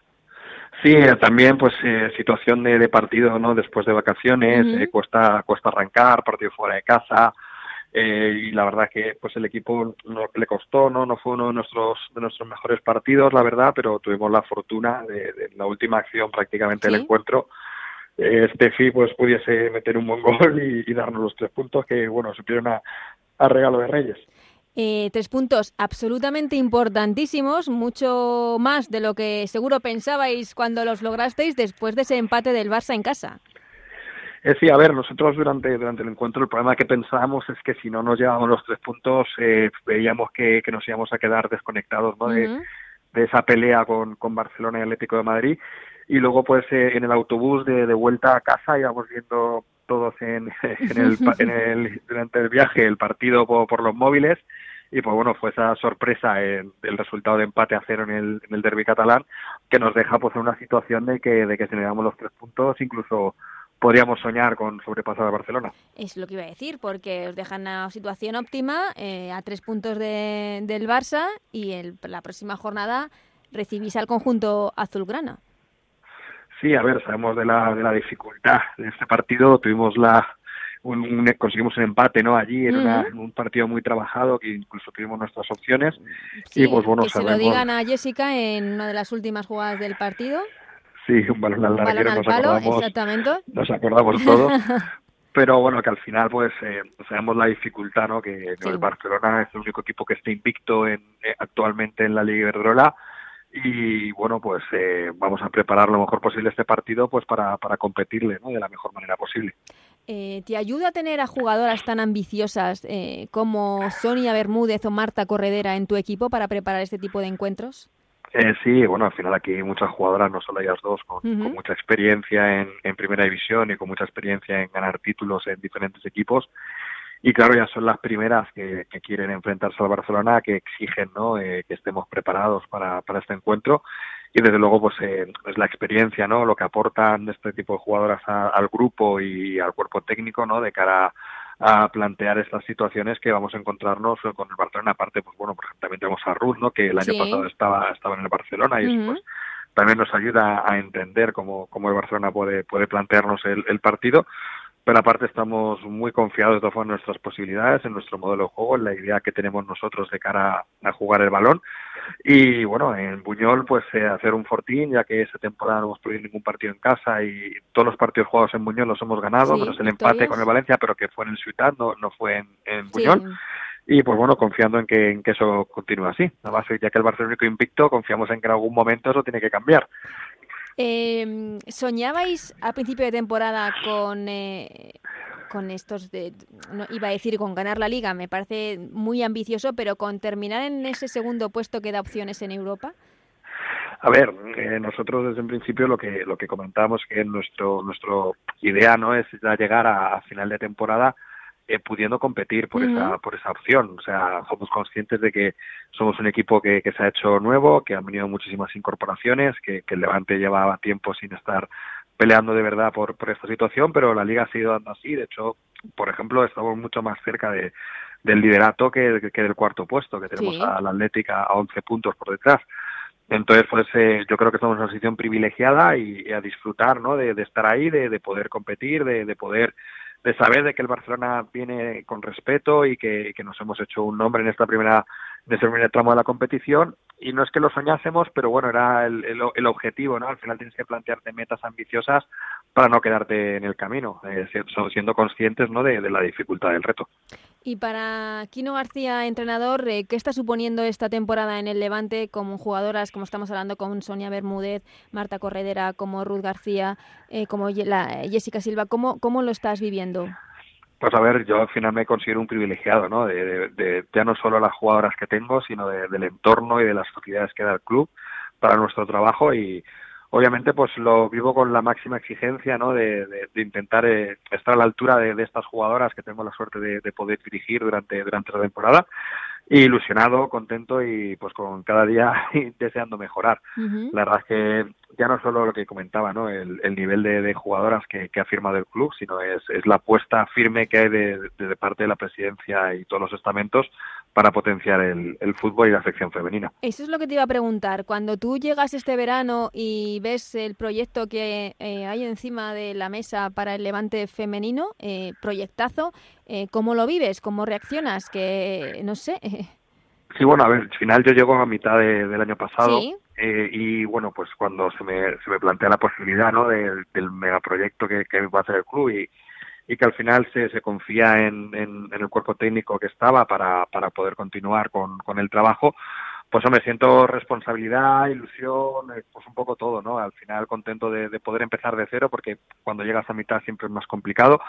Sí, eh, también pues eh, situación de, de partido, ¿no? Después de vacaciones, eh, cuesta cuesta arrancar, partido fuera de casa eh, y la verdad que pues el equipo no le costó, no no fue uno de nuestros de nuestros mejores partidos, la verdad, pero tuvimos la fortuna de, de la última acción prácticamente del Sí. encuentro. Eh, Steffi pues pudiese meter un buen gol y, y darnos los tres puntos que bueno supieron a, a regalo de Reyes. Eh, tres puntos absolutamente importantísimos, mucho más de lo que seguro pensabais cuando los lograsteis después de ese empate del Barça en casa. Eh, sí, a ver, nosotros durante, durante el encuentro el problema que pensábamos es que si no nos llevábamos los tres puntos eh, veíamos que, que nos íbamos a quedar desconectados ¿no? de, esa pelea con, con Barcelona y Atlético de Madrid. Y luego, pues, eh, en el autobús de, de vuelta a casa íbamos viendo todos en, [laughs] en el, en el, durante el viaje el partido por, por los móviles. Y pues bueno, fue esa sorpresa del resultado de empate a cero en el, en el derby catalán que nos deja pues en una situación de que, de que si le damos los tres puntos incluso podríamos soñar con sobrepasar a Barcelona. Es lo que iba a decir, porque os dejan una situación óptima eh, a tres puntos de- del Barça y el- la próxima jornada recibís al conjunto azulgrana. Sí, a ver, sabemos de la, de la dificultad de este partido. Tuvimos la un, un- conseguimos un empate, ¿no? Allí en, una- en un partido muy trabajado que incluso tuvimos nuestras opciones. Sí, y pues bueno, que se lo sabemos. digan a Jessica en una de las últimas jugadas del partido. Sí, un balón al Un balón larguero, al nos palo, acordamos, exactamente. nos acordamos todos. [laughs] Pero bueno, que al final pues eh, sabemos la dificultad, ¿no? Que, que Sí. el Barcelona es el único equipo que está invicto en, eh, actualmente en la Liga Iberdrola y bueno, pues eh, vamos a preparar lo mejor posible este partido pues para, para competirle, ¿no? De la mejor manera posible. Eh, ¿Te ayuda a tener a jugadoras tan ambiciosas eh, como Sonia Bermúdez o Marta Corredera en tu equipo para preparar este tipo de encuentros? Eh, sí, bueno, al final aquí hay muchas jugadoras, no solo ellas dos, con, mucha experiencia en, en primera división y con mucha experiencia en ganar títulos en diferentes equipos. Y claro, ya son las primeras que, que quieren enfrentarse al Barcelona, que exigen ¿no? Eh, que estemos preparados para, para este encuentro. Y desde luego, pues eh, es la experiencia, ¿no? Lo que aportan este tipo de jugadoras a- al grupo y al cuerpo técnico, ¿no? De cara a plantear estas situaciones que vamos a encontrarnos con el Barcelona. Aparte, pues bueno, por ejemplo, también tenemos a Ruth, ¿no? Que el año Sí. pasado estaba, estaba en el Barcelona y eso, Ujú. pues, también nos ayuda a entender cómo, cómo el Barcelona puede, puede plantearnos el, el partido. Pero aparte estamos muy confiados de todas nuestras posibilidades, en nuestro modelo de juego, en la idea que tenemos nosotros de cara a jugar el balón. Y bueno, en Buñol, pues eh, hacer un fortín, ya que esta temporada no hemos perdido ningún partido en casa y todos los partidos jugados en Buñol los hemos ganado, Sí, menos el victorias. empate con el Valencia, pero que fue en el Ciutat, no, no fue en, en Sí. Buñol. Y pues bueno, confiando en que, en que eso continúe así. Además, ya que el Barcelona invicto, confiamos en que en algún momento eso tiene que cambiar. Eh, ¿Soñabais a principio de temporada con, eh, con estos, de, no, iba a decir con ganar la liga, me parece muy ambicioso, pero con terminar en ese segundo puesto que da opciones en Europa? A ver, eh, nosotros desde el principio lo que lo que comentábamos que nuestro nuestro idea no es ya llegar a final de temporada eh, pudiendo competir por esa por esa opción. O sea, somos conscientes de que somos un equipo que, que se ha hecho nuevo, que han venido muchísimas incorporaciones, que, que el Levante llevaba tiempo sin estar peleando de verdad por, por esta situación, pero la liga ha sido dando así. De hecho, por ejemplo, estamos mucho más cerca de, del liderato que, que del cuarto puesto, que tenemos Sí. a la Atlética a 11 puntos por detrás. Entonces, pues eh, yo creo que estamos en una situación privilegiada y, y a disfrutar, ¿no? De, de estar ahí, de, de poder competir, de, de poder, de saber de que el Barcelona viene con respeto y que, que nos hemos hecho un nombre en esta primera en ese primer tramo de la competición y no es que lo soñásemos, pero bueno, era el, el, el objetivo, ¿no? Al final tienes que plantearte metas ambiciosas para no quedarte en el camino, eh, si- siendo conscientes, ¿no? De, de la dificultad del reto. Y para Kino García, entrenador, eh, ¿qué está suponiendo esta temporada en el Levante con jugadoras, como estamos hablando, con Sonia Bermúdez, Marta Corredera, como Ruth García, eh, como la- Jessica Silva? ¿Cómo, ¿Cómo lo estás viviendo? Pues a ver, yo al final me considero un privilegiado, ¿no? De, de- de ya no solo las jugadoras que tengo, sino de- del entorno y de las facilidades que da el club para nuestro trabajo y obviamente pues lo vivo con la máxima exigencia, ¿no? De, de- de intentar eh, estar a la altura de, de estas jugadoras que tengo la suerte de, de poder dirigir durante durante la temporada ilusionado, contento y pues con cada día [laughs] deseando mejorar. La verdad es que ya no solo lo que comentaba, ¿no? El, el nivel de, de jugadoras que, que ha firmado el club, sino es, es la apuesta firme que hay de, de- de parte de la presidencia y todos los estamentos para potenciar el, el fútbol y la sección femenina. Eso es lo que te iba a preguntar. Cuando tú llegas este verano y ves el proyecto que eh, hay encima de la mesa para el Levante femenino, eh, proyectazo, eh, ¿cómo lo vives? ¿Cómo reaccionas? Que no sé. Sí, bueno, a ver, al final yo llego a mitad de- del año pasado Sí. Eh, y bueno, pues cuando se me, se me plantea la posibilidad, ¿no? Del, del megaproyecto que, va a hacer el club y, y que al final se, se confía en, en, el cuerpo técnico que estaba para, para poder continuar con, con el trabajo, pues me siento responsabilidad, ilusión, eh, pues un poco todo, ¿no? Al final contento de, de poder empezar de cero porque cuando llegas a mitad siempre es más complicado,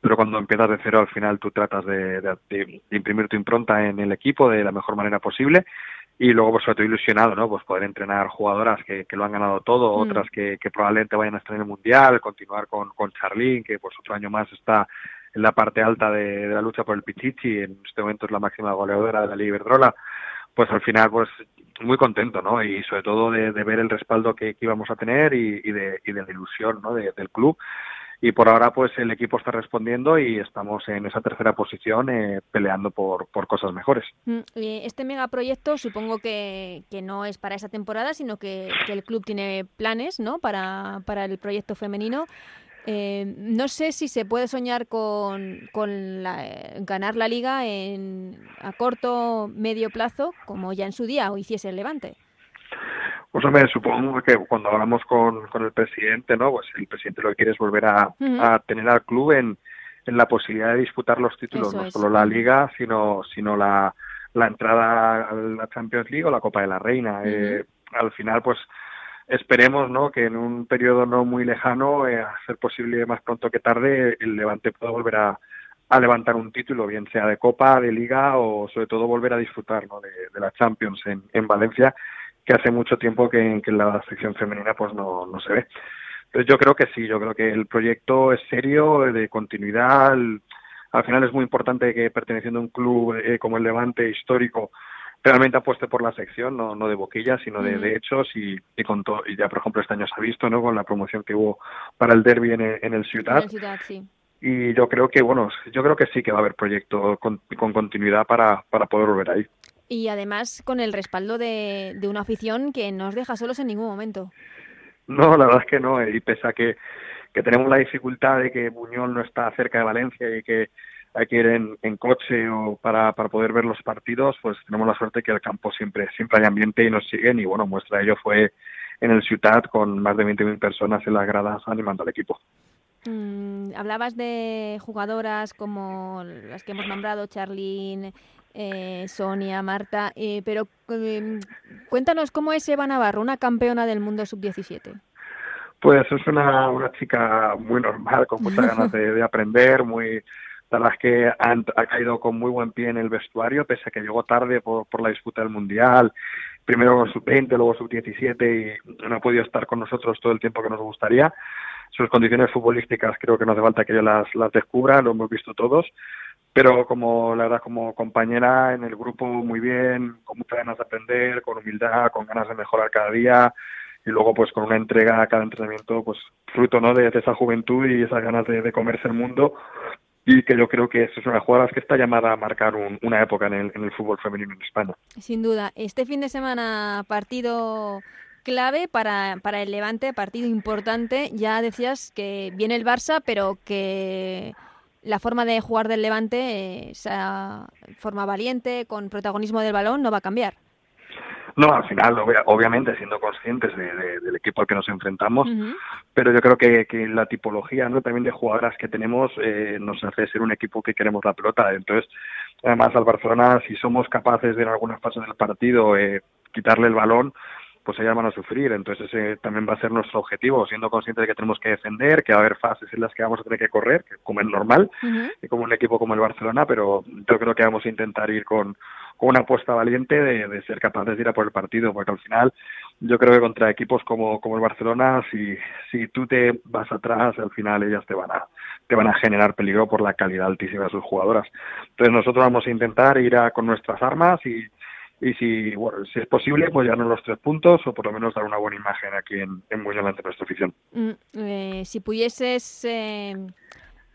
pero cuando empiezas de cero al final tú tratas de- de imprimir tu impronta en el equipo de la mejor manera posible y luego pues sobre todo ilusionado, ¿no? Pues poder entrenar jugadoras que, que lo han ganado todo, Mm. otras que, que probablemente vayan a estar en el Mundial, continuar con, con Charlene, que pues otro año más está en la parte alta de, de la lucha por el Pichichi, en este momento es la máxima goleadora de la Liga Iberdrola, pues al final pues muy contento, ¿no? Y sobre todo de, de ver el respaldo que, que íbamos a tener y, y de, y de la ilusión, ¿no? De- del club. Y por ahora pues el equipo está respondiendo y estamos en esa tercera posición eh, peleando por, por cosas mejores. Mm, Este megaproyecto supongo que, que no es para esa temporada, sino que, el club tiene planes ¿no? para, para el proyecto femenino. Eh, no sé si se puede soñar con, con ganar la liga en, a corto, medio plazo, como ya en su día o hiciese el Levante. Pues hombre, supongo que cuando hablamos con, con el presidente, ¿no? Pues el presidente lo que quiere es volver a, a tener al club en, en la posibilidad de disputar los títulos, Eso no es. solo la liga, sino, sino la, la entrada a la Champions League o la Copa de la Reina. Eh, al final, pues esperemos, ¿no? Que en un periodo no muy lejano, eh, a ser posible más pronto que tarde, el Levante pueda volver a, a levantar un título, bien sea de Copa, de Liga o sobre todo volver a disfrutar, ¿no? De, de la Champions en, en Valencia que hace mucho tiempo que, que en la sección femenina pues no, no se ve. Entonces yo creo que sí, yo creo que el proyecto es serio, de continuidad. el- al final es muy importante que perteneciendo a un club eh, como el Levante histórico realmente apueste por la sección, no, no de boquilla, sino de, hechos y, y con to- y ya por ejemplo este año se ha visto, ¿no? Con la promoción que hubo para el derby en, el- en el En ciudad, sí. y yo creo que bueno, yo creo que sí que va a haber proyecto con, con continuidad para, para poder volver ahí. Y además con el respaldo de, de una afición que no os deja solos en ningún momento. No, la verdad es que no, y pese a que, que tenemos la dificultad de que Buñol no está cerca de Valencia y que hay que ir en, en coche o para, para poder ver los partidos, pues tenemos la suerte que el campo siempre siempre hay ambiente y nos siguen y bueno, muestra de ello fue en el Ciutat con más de 20.000 personas en las gradas animando al equipo. Mm, hablabas de jugadoras como las que hemos nombrado, Charlene, eh, Sonia, Marta, eh, pero eh, cuéntanos cómo es Eva Navarro, una campeona del mundo sub-17. Pues es una, una chica muy normal, con muchas [laughs] ganas de, de aprender, muy la verdad es que han- ha caído con muy buen pie en el vestuario, pese a que llegó tarde por, por la disputa del Mundial, primero con sub-20, luego sub-17 y no ha podido estar con nosotros todo el tiempo que nos gustaría. Sus condiciones futbolísticas creo que no hace falta que yo las, las descubra, lo hemos visto todos, pero como la verdad como compañera en el grupo muy bien, con muchas ganas de aprender, con humildad, con ganas de mejorar cada día y luego pues con una entrega a cada entrenamiento pues fruto no de, de esa juventud y esas ganas de, de comerse el mundo y que yo creo que es una jugadora que está llamada a marcar un- una época en el, en el fútbol femenino en España. Sin duda, este fin de semana partido clave para, para el Levante, partido importante. Ya decías que viene el Barça, pero que la forma de jugar del Levante, eh, esa forma valiente, con protagonismo del balón, no va a cambiar. No, al final, obvia- obviamente, siendo conscientes de- de- del equipo al que nos enfrentamos, pero yo creo que, que la tipología ¿no? también de jugadoras que tenemos eh, nos hace ser un equipo que queremos la pelota. Entonces, además al Barcelona, si somos capaces de en algunas fases del partido eh, quitarle el balón, pues ellas van a sufrir. Entonces ese también va a ser nuestro objetivo, siendo conscientes de que tenemos que defender, que va a haber fases en las que vamos a tener que correr, como es normal, Ujú. y como un equipo como el Barcelona, pero yo creo que vamos a intentar ir con, con una apuesta valiente de, de ser capaces de ir a por el partido, porque al final yo creo que contra equipos como, como el Barcelona, si, si tú te vas atrás, al final ellas te van a te van a generar peligro por la calidad altísima de sus jugadoras. Entonces nosotros vamos a intentar ir a, con nuestras armas y, y si, bueno, si es posible, pues llevarnos los tres puntos o por lo menos dar una buena imagen aquí en, en Buñol ante nuestra afición. Mm, eh, si pudieses, eh,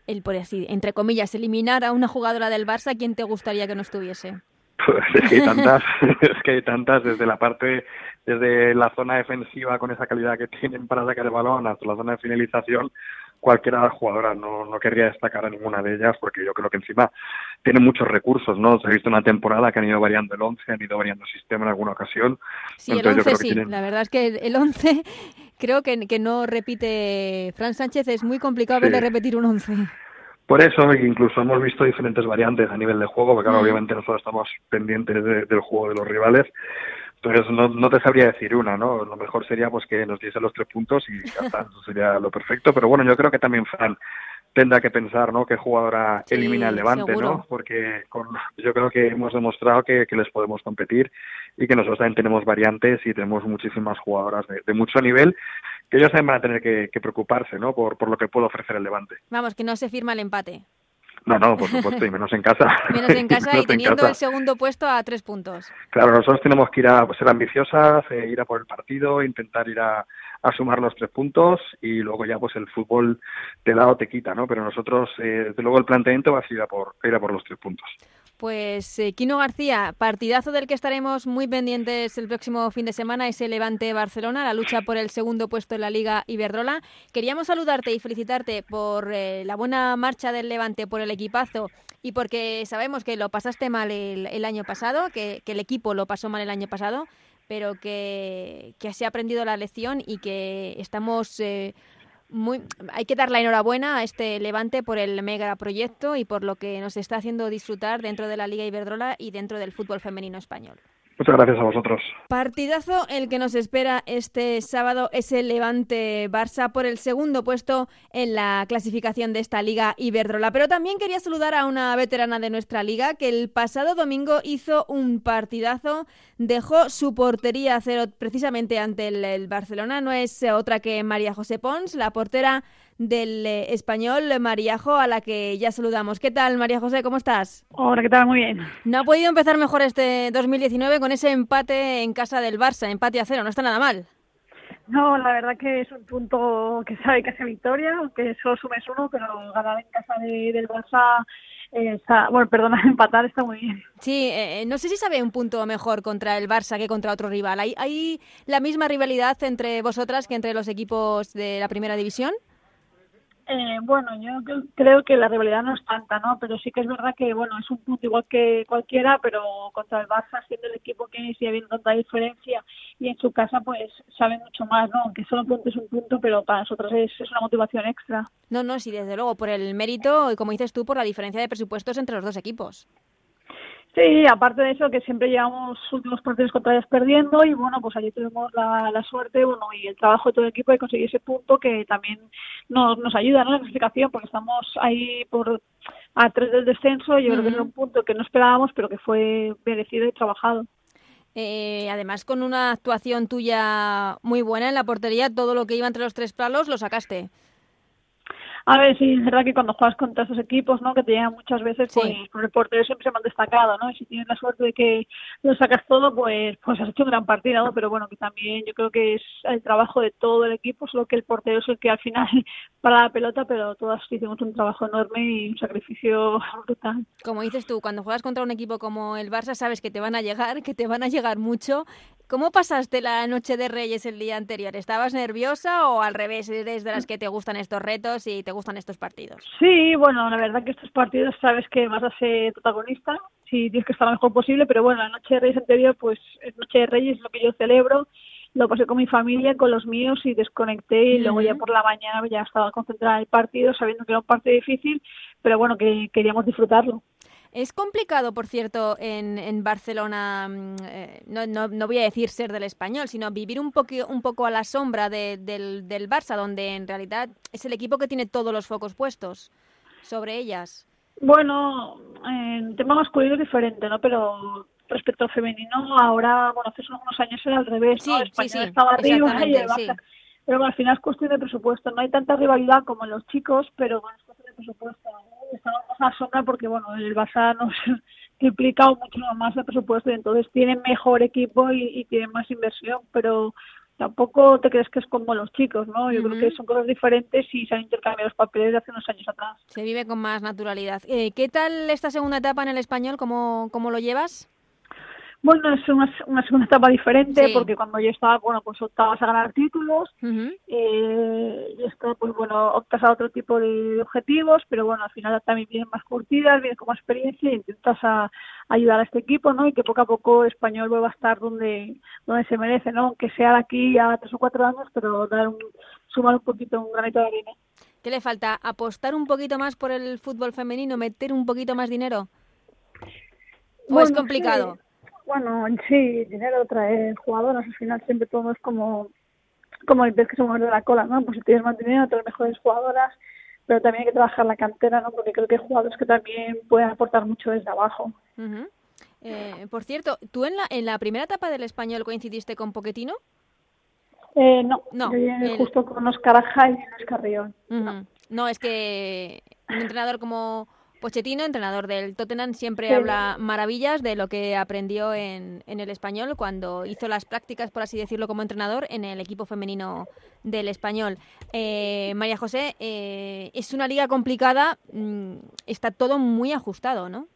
el, por así, entre comillas, eliminar a una jugadora del Barça, ¿quién te gustaría que no estuviese? Pues es que hay tantas, [laughs] es que hay tantas desde la parte, desde la zona defensiva con esa calidad que tienen para sacar el balón hasta la zona de finalización, cualquiera de las jugadoras, no, no querría destacar a ninguna de ellas porque yo creo que encima tienen muchos recursos, ¿no? Se ha visto una temporada que han ido variando el 11, han ido variando el sistema en alguna ocasión. Sí, el Entonces yo 11 creo que sí, tienen- la verdad es que el- el 11 [laughs] creo que, que no repite Fran Sánchez, es muy complicado Sí. verle repetir un 11. Por eso, incluso hemos visto diferentes variantes a nivel de juego, porque claro, Mm. obviamente nosotros estamos pendientes de- del juego de los rivales. Entonces, no, no te sabría decir una, ¿no? Lo mejor sería pues que nos diese los tres puntos y ya está, eso sería lo perfecto. Pero bueno, yo creo que también Fran tendrá que pensar, ¿no? Qué jugadora Sí, elimina el Levante, seguro. ¿no? Porque con, yo creo que hemos demostrado que, que les podemos competir y que nosotros también tenemos variantes y tenemos muchísimas jugadoras de, de mucho nivel que ellos también van a tener que, que preocuparse, ¿no? Por, por lo que puede ofrecer el Levante. Vamos, que no se firma el empate. No, no, por supuesto, y menos en casa. [laughs] Menos en casa y teniendo casa. el segundo puesto a tres puntos. Claro, nosotros tenemos que ir a ser ambiciosas, eh, ir a por el partido, intentar ir a, a sumar los tres puntos y luego ya pues el fútbol te da o te quita, ¿no? Pero nosotros, eh, desde luego el planteamiento va a ser ir a por, ir a por los tres puntos. Pues eh, Kino García, partidazo del que estaremos muy pendientes el próximo fin de semana, ese Levante Barcelona, la lucha por el segundo puesto en la Liga Iberdrola. Queríamos saludarte y felicitarte por eh, la buena marcha del Levante, por el equipazo y porque sabemos que lo pasaste mal el, el año pasado, que, que el equipo lo pasó mal el año pasado, pero que, que se ha aprendido la lección y que estamos eh, muy, hay que dar la enhorabuena a este Levante por el mega proyecto y por lo que nos está haciendo disfrutar dentro de la Liga Iberdrola y dentro del fútbol femenino español. Muchas gracias a vosotros. Partidazo el que nos espera este sábado es el Levante Barça por el segundo puesto en la clasificación de esta Liga Iberdrola. Pero también quería saludar a una veterana de nuestra liga que el pasado domingo hizo un partidazo, dejó su portería a cero precisamente ante el, el Barcelona. No es otra que María José Pons, la portera del eh, español Mariajo, a la que ya saludamos. ¿Qué tal, María José? ¿Cómo estás? Hola, ¿qué tal? Muy bien. No ha podido empezar mejor este 2019 con ese empate en casa del Barça, empate a cero, no está nada mal. No, la verdad que es un punto que sabe que hace victoria, aunque solo sumes uno, pero ganar en casa de- del Barça eh, está, bueno, perdona, [laughs] empatar está muy bien. Sí, eh, no sé si sabe un punto mejor contra el Barça que contra otro rival. ¿Hay, ¿Hay la misma rivalidad entre vosotras que entre los equipos de la primera división? Eh, bueno, yo cre- creo que la rivalidad no es tanta, ¿no? Pero sí que es verdad que, bueno, es un punto igual que cualquiera, pero contra el Barça, siendo el equipo que es y habiendo tanta diferencia, y en su casa, pues sabe mucho más, ¿no? Aunque solo un punto es un punto, pero para nosotros es, es una motivación extra. No, no, sí, desde luego, por el mérito y como dices tú, por la diferencia de presupuestos entre los dos equipos. Sí, aparte de eso, que siempre llevamos últimos partidos contra ellas perdiendo y bueno, pues allí tuvimos la, la suerte bueno, y el trabajo de todo el equipo de conseguir ese punto que también nos, nos ayuda ¿no? la clasificación porque estamos ahí por a tres del descenso y yo creo que era un punto que no esperábamos pero que fue merecido y trabajado. Eh, además, con una actuación tuya muy buena en la portería, todo lo que iba entre los tres palos lo sacaste. A ver, sí, es verdad que cuando juegas contra esos equipos, ¿no? Que te llegan muchas veces, Sí. pues por el portero siempre se me han destacado, ¿no? Y si tienes la suerte de que lo sacas todo, pues pues has hecho un gran partido, ¿no? Pero bueno, que también yo creo que es el trabajo de todo el equipo, solo que el portero es el que al final [laughs] para la pelota, pero todas hicimos un trabajo enorme y un sacrificio [laughs] brutal. Como dices tú, cuando juegas contra un equipo como el Barça, sabes que te van a llegar, que te van a llegar mucho ¿Cómo pasaste la noche de Reyes el día anterior? ¿Estabas nerviosa o al revés, eres de las que te gustan estos retos y te gustan estos partidos? Sí, bueno, la verdad que estos partidos sabes que vas a ser protagonista, si tienes que estar lo mejor posible, pero bueno, la noche de Reyes anterior, pues es noche de Reyes, es lo que yo celebro, lo pasé con mi familia, con los míos y desconecté y luego ya por la mañana ya estaba concentrada en el partido, sabiendo que era un partido difícil, pero bueno, que queríamos disfrutarlo. Es complicado, por cierto, en, en Barcelona, mm, eh, no, no, no voy a decir ser del español, sino vivir un, poqui- un poco a la sombra de- del, del Barça, donde en realidad es el equipo que tiene todos los focos puestos sobre ellas. Bueno, en tema masculino es diferente, ¿no? Pero respecto al femenino, ahora, bueno, hace unos años era al revés, Sí, ¿no? sí, El español sí, estaba arriba y el Barça. Pero bueno, al final es cuestión de presupuesto. No hay tanta rivalidad como en los chicos, pero bueno, es cuestión de presupuesto. Más a sombra porque, bueno, el Barça [laughs] nos triplica o mucho más el presupuesto y entonces tienen mejor equipo y, y tienen más inversión, pero tampoco te crees que es como los chicos, ¿no? Yo creo que son cosas diferentes y se han intercambiado los papeles de hace unos años atrás. Se vive con más naturalidad. Eh, ¿Qué tal esta segunda etapa en el español? ¿Cómo, cómo lo llevas? Bueno, es una, una segunda etapa diferente Sí. porque cuando yo estaba, bueno, pues optabas a ganar títulos, Ujú. eh, y esto, pues bueno, optas a otro tipo de objetivos, pero bueno, al final también vienen más curtidas, vienes con más experiencia y intentas a, ayudar a este equipo, ¿no? Y que poco a poco Español vuelva a estar donde, donde se merece, ¿no? Aunque sea de aquí a tres o cuatro años, pero dar un, sumar un poquito, un granito de arena. ¿Qué le falta? ¿Apostar un poquito más por el fútbol femenino? ¿Meter un poquito más dinero? ¿O es complicado? sí. Bueno, sí, dinero traer jugadoras, al final siempre todo es como, como el pez que se muerde la cola, ¿no? Pues si tienes más dinero, traer mejores jugadoras, pero también hay que trabajar la cantera, ¿no? Porque creo que hay jugadores que también pueden aportar mucho desde abajo. Ujú. Eh, por cierto, ¿tú en la, en la primera etapa del español coincidiste con Poquetino? Eh, no, No, yo el- justo con Oscar Aja y Luis Carrión. Ujú. No, es que un entrenador como Pochettino, entrenador del Tottenham, siempre Sí. habla maravillas de lo que aprendió en, en el español cuando hizo las prácticas, por así decirlo, como entrenador en el equipo femenino del español. Eh, María José, eh, es una liga complicada, mm, está todo muy ajustado, ¿no?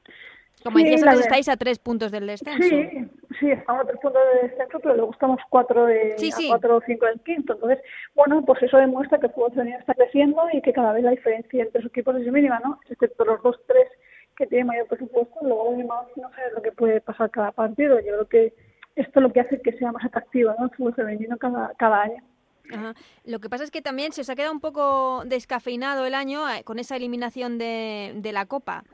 Como Sí, decías antes, estáis a tres puntos del descenso. Sí, sí, estamos a tres puntos de descenso, pero luego estamos cuatro de Sí, a cuatro o cinco del quinto. Entonces, bueno, pues eso demuestra que el fútbol femenino está creciendo y que cada vez la diferencia entre los equipos es mínima, ¿no? Excepto los dos, tres que tienen mayor presupuesto, luego además no sé lo que puede pasar cada partido. Yo creo que esto es lo que hace que sea más atractivo, ¿no? El fútbol femenino cada, cada año. Ajá. Lo que pasa es que también se os ha quedado un poco descafeinado el año eh, con esa eliminación de, de la Copa.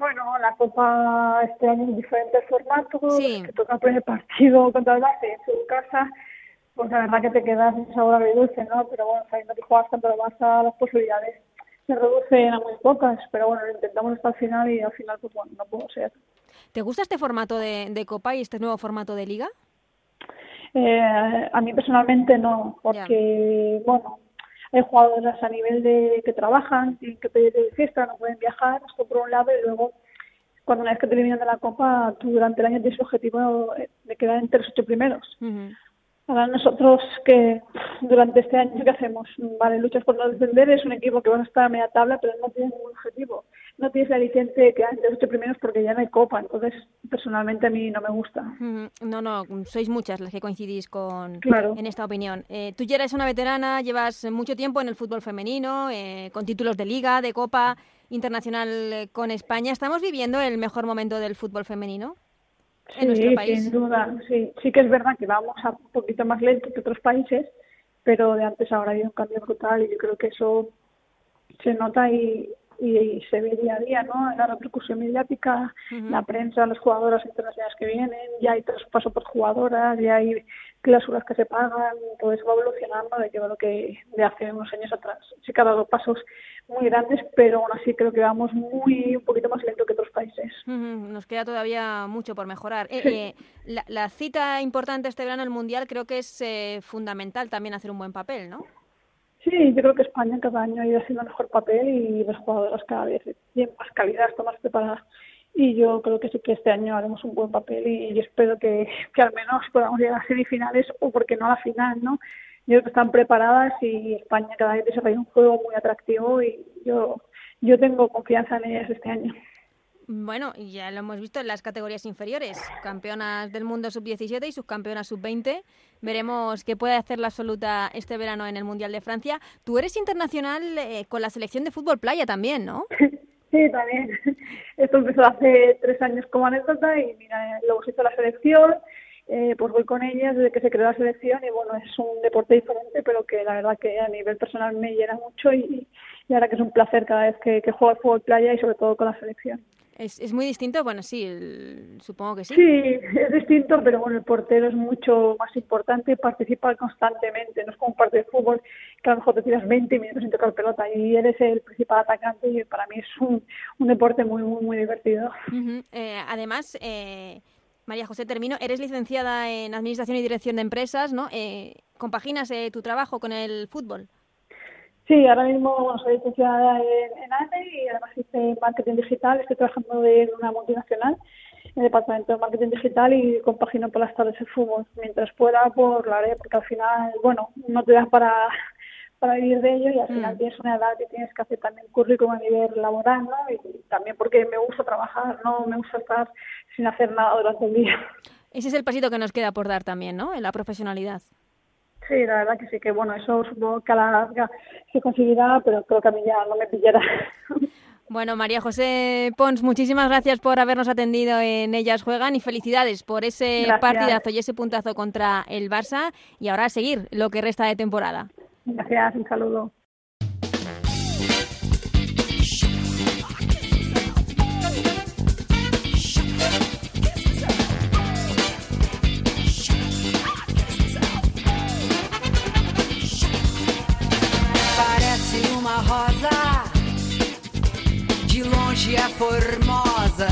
Bueno, la Copa este año en diferentes formatos, Sí. que toca el primer partido [laughs] contra el Barça en su casa, pues la verdad que te quedas sin sabor agridulce, ¿no? Pero bueno, sabiendo que juegas contra el Barça, las posibilidades se reducen a muy pocas, pero bueno, lo intentamos hasta el final y al final, pues bueno, no pudo ser. ¿Te gusta este formato de, de Copa y este nuevo formato de Liga? Eh, a mí personalmente no, porque, bueno, hay jugadoras a nivel de que trabajan, tienen que pedir de fiesta, no pueden viajar, esto por un lado, y luego, cuando una vez que te eliminan de la Copa, tú durante el año tienes el objetivo de quedar entre los ocho primeros. Ahora nosotros que durante este año ¿qué hacemos? Vale, luchas por no descender, es un equipo que va a estar a media tabla, pero no tienes ningún objetivo. No tienes la licencia de quedar entre los ocho primeros porque ya no hay copa, entonces personalmente a mí no me gusta. No, no, sois muchas las que coincidís con Claro. en esta opinión. Eh, tú ya eres una veterana, llevas mucho tiempo en el fútbol femenino, eh, con títulos de Liga, de Copa internacional eh, con España. ¿Estamos viviendo el mejor momento del fútbol femenino en nuestro Sí, país? sin duda, sí. Sí que es verdad que vamos a un poquito más lento que otros países, pero de antes a ahora ha habido un cambio brutal y yo creo que eso se nota y, y, y se ve día a día, ¿no? En la repercusión mediática, la prensa, las jugadoras internacionales que vienen, ya hay traspaso por jugadoras, ya hay cláusulas que se pagan, todo eso va evolucionando de yo creo que de hace unos años atrás. Sí que ha dado pasos muy grandes, pero aún así creo que vamos muy un poquito más lento que otros países. Nos queda todavía mucho por mejorar. Eh, Sí. eh, la, la cita importante este verano, el Mundial, creo que es eh, fundamental también hacer un buen papel, ¿no? Sí, yo creo que España cada año ha ido haciendo mejor papel y las jugadoras cada vez tienen más calidad, están más preparadas. Y yo creo que sí que este año haremos un buen papel y, yo espero que, que al menos podamos llegar a semifinales o porque no a la final, ¿no? Yo creo que están preparadas y España cada vez desarrolla un juego muy atractivo y yo, yo tengo confianza en ellas este año. Bueno, ya lo hemos visto en las categorías inferiores, campeonas del mundo sub-17 y subcampeonas sub-20. Veremos qué puede hacer la absoluta este verano en el Mundial de Francia. Tú eres internacional eh, con la selección de fútbol playa también, ¿no? [laughs] Sí, también. [laughs] Esto empezó hace tres años como anécdota y mira, luego se hizo la selección, eh, pues voy con ellas desde que se creó la selección y bueno, es un deporte diferente, pero que la verdad que a nivel personal me llena mucho y, y ahora que es un placer cada vez que juego al fútbol playa y sobre todo con la selección. ¿Es, es muy distinto? Bueno, sí, el- supongo que sí. Sí, es distinto, pero bueno, el portero es mucho más importante, participa constantemente, no es como un partido de fútbol que a lo mejor te tiras 20 minutos sin tocar pelota y eres el principal atacante y para mí es un, un deporte muy, muy, muy divertido. Eh, además, eh, María José, termino. Eres licenciada en Administración y Dirección de Empresas, ¿no? Eh, ¿Compaginas eh, tu trabajo con el fútbol? Sí, ahora mismo bueno, soy licenciada en, en y además hice marketing digital, estoy trabajando en una multinacional en el departamento de marketing digital y compagino por las tardes el fútbol. Mientras pueda, pues lo haré, porque al final, bueno, no te das para, para vivir de ello y al final tienes una edad que tienes que hacer también currículum a nivel laboral, ¿no? Y también porque me gusta trabajar, no me gusta estar sin hacer nada durante el día. Ese es el pasito que nos queda por dar también, ¿no? En la profesionalidad. Sí, la verdad que sí, que bueno, eso supongo que a la larga se conseguirá, pero creo que a mí ya no me pillará. [laughs] Bueno, María José Pons, muchísimas gracias por habernos atendido en Ellas Juegan y felicidades por ese Gracias. partidazo y ese puntazo contra el Barça y ahora a seguir lo que resta de temporada. Gracias, un saludo. Formosa.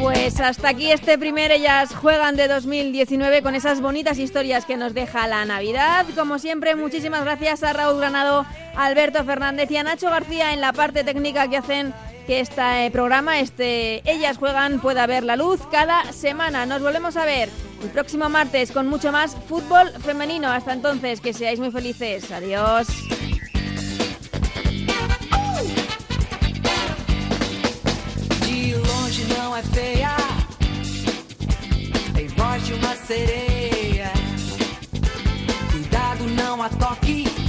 Pues hasta aquí este primer Ellas Juegan de 2019 con esas bonitas historias que nos deja la Navidad. Como siempre, muchísimas gracias a Raúl Granado, Alberto Fernández y a Nacho García en la parte técnica que hacen que este programa, este Ellas Juegan, pueda ver la luz cada semana. Nos volvemos a ver el próximo martes con mucho más fútbol femenino. Hasta entonces, que seáis muy felices. Adiós. Longe não é feia, tem voz de uma sereia. Cuidado, não a toque.